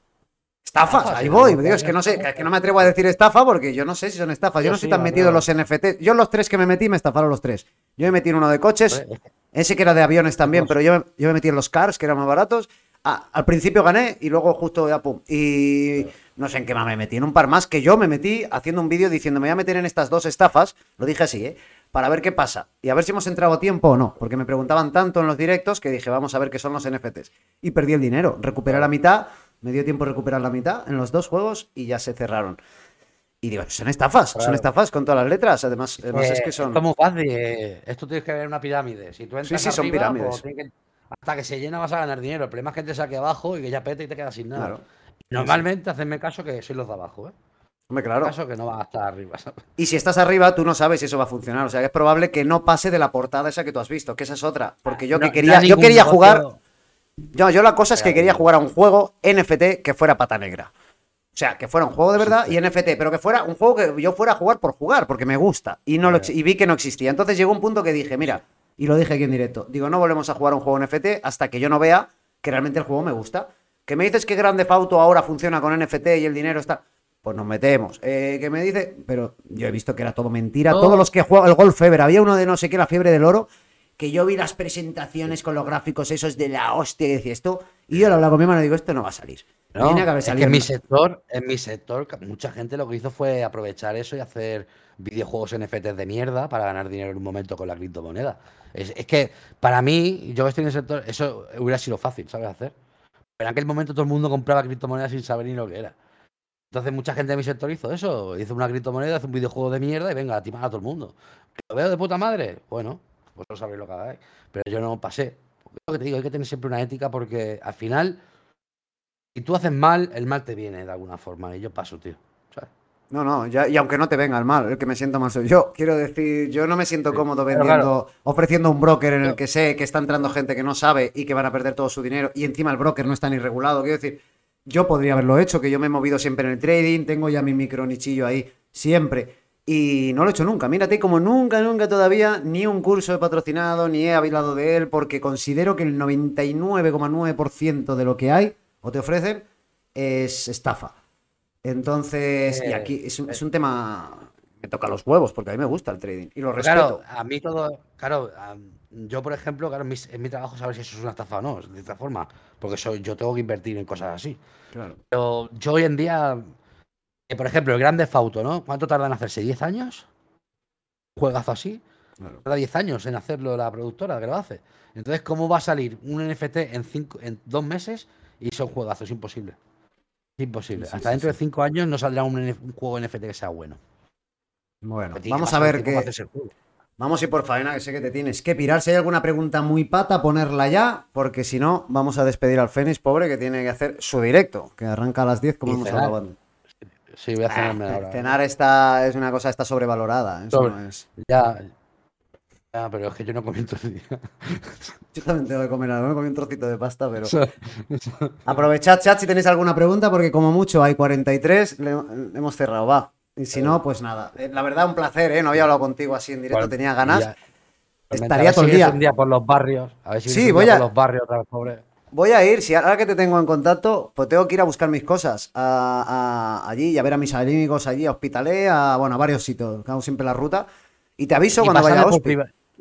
Estafas, ahí voy. Digo, es que no sé, estafas. que no me atrevo a decir estafa porque yo no sé si son estafas. Yo Yo no estoy sí, tan metido en los. NFT. Yo en los tres que me metí me estafaron los tres. Yo me metí en uno de coches, es ese que era de aviones también, pero yo, yo me metí en los cars, que eran más baratos. Ah, al principio gané y luego justo ya pum. Y no sé en qué más me metí, en un par más que yo me metí haciendo un vídeo diciendo me voy a meter en estas dos estafas, lo dije así, ¿eh? Para ver qué pasa y a ver si hemos entrado a tiempo o no, porque me preguntaban tanto en los directos que dije vamos a ver qué son los NFTs. Y perdí el dinero, recuperé la mitad, me dio tiempo recuperar la mitad en los dos juegos y ya se cerraron. Y digo, son estafas, son estafas con todas las letras, además, además es Eh, que son... Esto es muy fácil. eh, Esto tienes que ver una pirámide. Si tú entras sí, son arriba, pirámides. pues que- hasta que se llena vas a ganar dinero. El problema es que te saque abajo y que ya pete y te quedas sin nada. Claro. Normalmente, hacedme caso que soy los de abajo, ¿eh? Hombre, claro. caso que no vas a estar arriba. ¿sabes? Y si estás arriba, tú no sabes si eso va a funcionar. O sea, que es probable que no pase de la portada esa que tú has visto, que esa es otra. Porque yo No- que quería, yo quería jugar. Yo, yo la cosa es que quería jugar a un juego NFT que fuera pata negra. O sea, que fuera un juego de verdad y NFT, pero que fuera un juego que yo fuera a jugar por jugar, porque me gusta. Y, no lo y vi que no existía. Entonces llegó un punto que dije, mira, y lo dije aquí en directo, digo, no volvemos a jugar un juego NFT hasta que yo no vea que realmente el juego me gusta. Que me dices que Grande Auto ahora funciona con NFT y el dinero está. Pues nos metemos. Eh, que me dice, pero yo he visto que era todo mentira. Todos los que juegan el Golf Fever, había uno de no sé qué, la fiebre del oro, que yo vi las presentaciones con los gráficos esos de la hostia y decía esto, y yo lo hablaba con mi hermano y digo, esto no va a salir. No, Tiene que haber es que salido. en mi sector, en mi sector, mucha gente lo que hizo fue aprovechar eso y hacer videojuegos NFTs de mierda para ganar dinero en un momento con la criptomoneda. Es, es que para mí, yo estoy en el sector, eso hubiera sido fácil, ¿sabes hacer? Pero en aquel momento todo el mundo compraba criptomonedas sin saber ni lo que era. Entonces mucha gente de mi sector hizo eso, hizo una criptomoneda, hace un videojuego de mierda y venga, a a todo el mundo. ¿Lo veo de puta madre? Bueno, vosotros sabréis lo que hagáis. Pero yo no pasé. Lo que te digo, hay que tener siempre una ética porque al final si tú haces mal, el mal te viene de alguna forma. Y yo paso, tío. No, no, ya- y aunque no te venga el mal, el que me siento mal soy yo. Quiero decir, yo no me siento Sí, cómodo vendiendo, ofreciendo un broker en el Claro. que sé que está entrando gente que no sabe y que van a perder todo su dinero y encima el broker no está ni regulado. Quiero decir, yo podría haberlo hecho, que yo me he movido siempre en el trading, tengo ya mi micro nichillo ahí, siempre. Y no lo he hecho nunca. Mírate como nunca, nunca todavía ni un curso he patrocinado, ni he hablado de él, porque considero que el 99,9% de lo que hay o te ofrecen es estafa. Entonces, y aquí es un, es un tema. Me toca los huevos, porque a mí me gusta el trading y lo Pero Claro, respeto. a mí todo. Claro, yo, por ejemplo, claro, en mi, en mi trabajo saber si eso es una estafa o no, de esta forma. Porque soy, yo tengo que invertir en cosas así. Claro. Pero yo hoy en día. eh, por ejemplo, el Grande Fauto, ¿no? ¿Cuánto tarda en hacerse? ¿10 años? ¿Un juegazo así? claro. Tarda 10 años en hacerlo la productora que lo hace. Entonces, ¿cómo va a salir un NFT en, cinco, en dos meses y son juegazos? Es imposible. Imposible. Sí, Hasta sí, dentro sí. de 5 años no saldrá un, un juego NFT que sea bueno. Bueno, vamos a ver qué. Vamos a ir por faena, que sé que te tienes que pirar. Si hay alguna pregunta muy pata, ponerla ya, porque si no, vamos a despedir al Fénix, pobre, que tiene que hacer su directo, que arranca a las 10, como hemos hablado antes. Sí, voy a cenarme Ah, ahora. cenar está, es una cosa está sobrevalorada. eso Sobre- no es. Ya. Ya, pero es que yo no comí todo el día. Yo también tengo que comer algo, me comí un trocito de pasta, pero. Aprovechad, chat, si tenéis alguna pregunta, porque como mucho hay 43, le, hemos cerrado, va. Y si no, pues nada. Eh, La verdad, un placer, ¿eh? No había hablado contigo así en directo, Bueno, tenía ganas. ya. Estaría todo el día. un día por los barrios. A ver si Sí, un voy a- por los barrios otra vez, pobre. Voy a ir, si ahora que te tengo en contacto, pues tengo que ir a buscar mis cosas a, a- allí y a ver a mis amigos allí, a Hospitalet, a, bueno, a varios sitios, hago siempre la ruta. Y te aviso Y cuando vaya a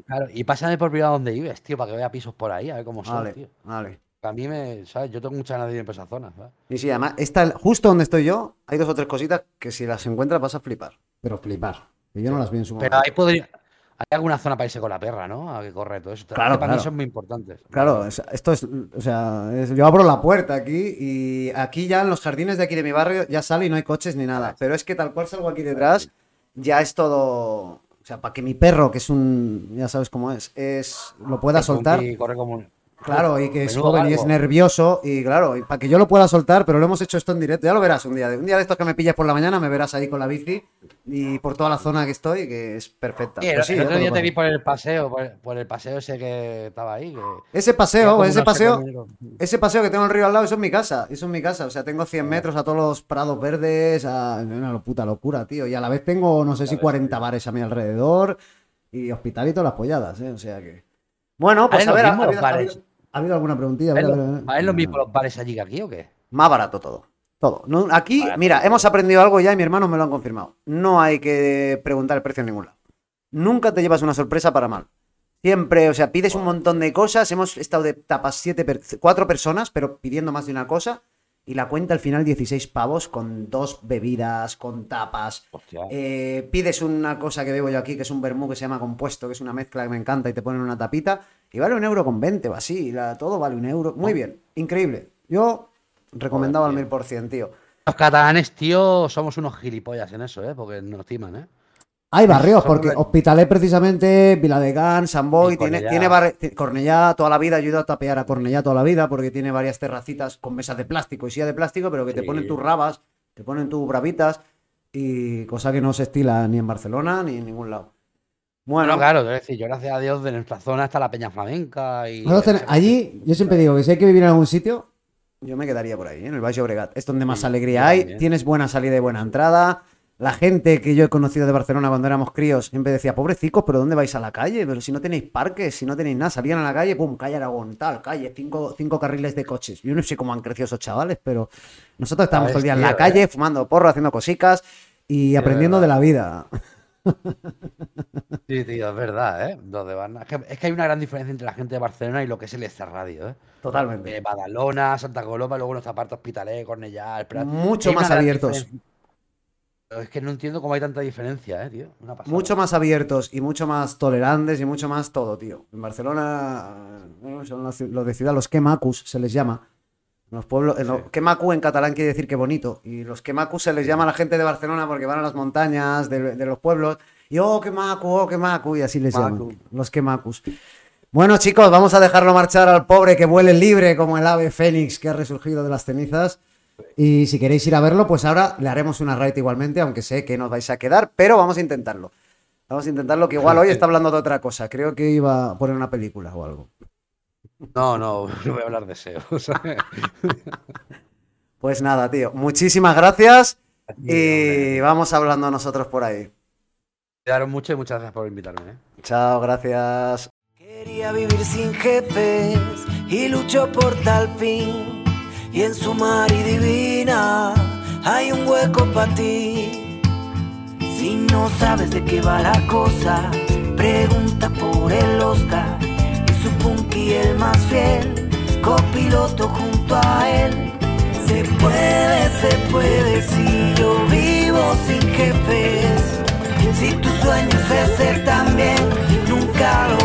Claro, y pásame por privado donde vives, tío, para que vea pisos por ahí, a ver cómo son, Vale, tío. vale. A mí me, ¿sabes? Yo tengo mucha ganas de ir por esa zona, ¿sabes? Y sí, además, justo donde estoy yo, hay dos o tres cositas que si las encuentras vas a flipar. Pero flipar. Que yo no las vi en su Pero momento. ahí podría. Hay alguna zona para irse con la perra, ¿no? A que corre todo eso. Claro, para claro. mí son muy importantes. Claro, es- esto es, o sea, es- yo abro la puerta aquí y aquí ya en los jardines de aquí de mi barrio ya sale y no hay coches ni nada. Pero es que tal cual salgo aquí detrás, ya es todo, o sea, para que mi perro, que es un, ya sabes cómo es, es lo pueda soltar. Corre como un- Claro, y que es Menudo joven y es nervioso, y claro, y para que yo lo pueda soltar, pero lo hemos hecho esto en directo, ya lo verás un día. Un día de estos que me pilles por la mañana, me verás ahí con la bici y por toda la zona que estoy, que es perfecta. Sí, Pero el, sí, el ya otro te día te paso. vi por el paseo, por, por el paseo ese que estaba ahí. que- Ese paseo, ese paseo, ese paseo que tengo el río al lado, eso es mi casa, eso es mi casa. O sea, tengo 100 metros a todos los prados verdes, a es una puta locura, tío. Y a la vez tengo, no sé si 40 bares a mi alrededor y hospital y todas las polladas, ¿eh? O sea que. Bueno, pues ¿Valen a lo ver, ¿ha, mismo los habido, ha bares? habido- ha habido alguna preguntilla? ¿Es lo, ver, a ver. ¿Es lo mismo los bares allí que aquí o qué? Más barato todo. Todo. No, aquí, Barato. mira, hemos aprendido algo ya y mi hermano me lo han confirmado. No hay que preguntar el precio en ningún lado. Nunca te llevas una sorpresa para mal. Siempre, o sea, pides un montón de cosas. Hemos estado de tapas siete, per- cuatro personas, pero pidiendo más de una cosa. Y la cuenta al final 16 pavos con dos bebidas, con tapas. Eh, pides una cosa que bebo yo aquí, que es un vermú que se llama compuesto, que es una mezcla que me encanta y te ponen una tapita. Y vale un euro con 20 o así. la- todo vale un euro. Muy bien, increíble. Yo recomendado al Joder, mil por cien, tío. Los catalanes, tío, somos unos gilipollas en eso, ¿eh? Porque nos timan, ¿eh? Hay barrios, porque Hospitalet precisamente, Viladecans, San Boy, tiene, tiene barri- Cornellá toda la vida, ayuda a tapear a Cornellá toda la vida, porque tiene varias terracitas con mesas de plástico y silla de plástico, pero que te ponen tus rabas, te ponen tus bravitas, y cosa que no se estila ni en Barcelona ni en ningún lado. Bueno, Bueno, claro, es decir, yo gracias a Dios de nuestra zona está la Peña Flamenca y. ten- allí, yo siempre digo que si hay que vivir en algún sitio, yo me quedaría por ahí, en el Valle Obregat. Es donde más Sí, alegría yo hay, tienes buena salida y buena entrada. La gente que yo he conocido de Barcelona cuando éramos críos siempre decía, pobrecicos, pero ¿dónde vais a la calle? Pero si no tenéis parques, si no tenéis nada, salían a la calle, pum, calle Aragón, tal, calle, cinco, cinco carriles de coches. Yo no sé cómo han crecido esos chavales, pero nosotros estábamos todo el día en la tío, calle, eh. fumando porro, haciendo cosicas y aprendiendo de la vida. Sí, tío, es verdad, ¿eh? Los de Barna- Es que, es que hay una gran diferencia entre la gente de Barcelona y lo que es el Esta Radio, ¿eh? Totalmente. Eh, Badalona, Santa Coloma, luego nuestra parte Hospitalet, Cornellá. Mucho Hay más abiertos. diferencia. Es que no entiendo cómo hay tanta diferencia, ¿eh, tío? Una. Mucho más abiertos y mucho más tolerantes y mucho más todo, tío. En Barcelona, bueno, son los, los de ciudad, los quemacus se les llama. Los pueblos, Sí. quemacu en catalán quiere decir que bonito. Y los quemacus se les llama a la gente de Barcelona porque van a las montañas de, de los pueblos. Y oh, quemacu, oh, quemacu, y así les llaman. Los quemacus. Bueno, chicos, vamos a dejarlo marchar al pobre que vuele libre como el ave fénix que ha resurgido de las cenizas. Y si queréis ir a verlo, pues ahora le haremos una raid igualmente, aunque sé que nos vais a quedar, pero vamos a intentarlo. Vamos a intentarlo, que igual hoy está hablando de otra cosa. Creo que iba a poner una película o algo. No, no, no voy a hablar de SEO. Pues nada, tío. Muchísimas gracias y vamos hablando nosotros por ahí. Cuidaros mucho y muchas gracias por invitarme, ¿eh? Chao, gracias. Quería vivir sin jefes y luchó por tal fin y en su mar divina hay un hueco para ti. Si no sabes de qué va la cosa, pregunta por el Oscar y su punky el más fiel, copiloto junto a él. Se puede, se puede si yo vivo sin jefes. Si tu sueño es ser también, nunca lo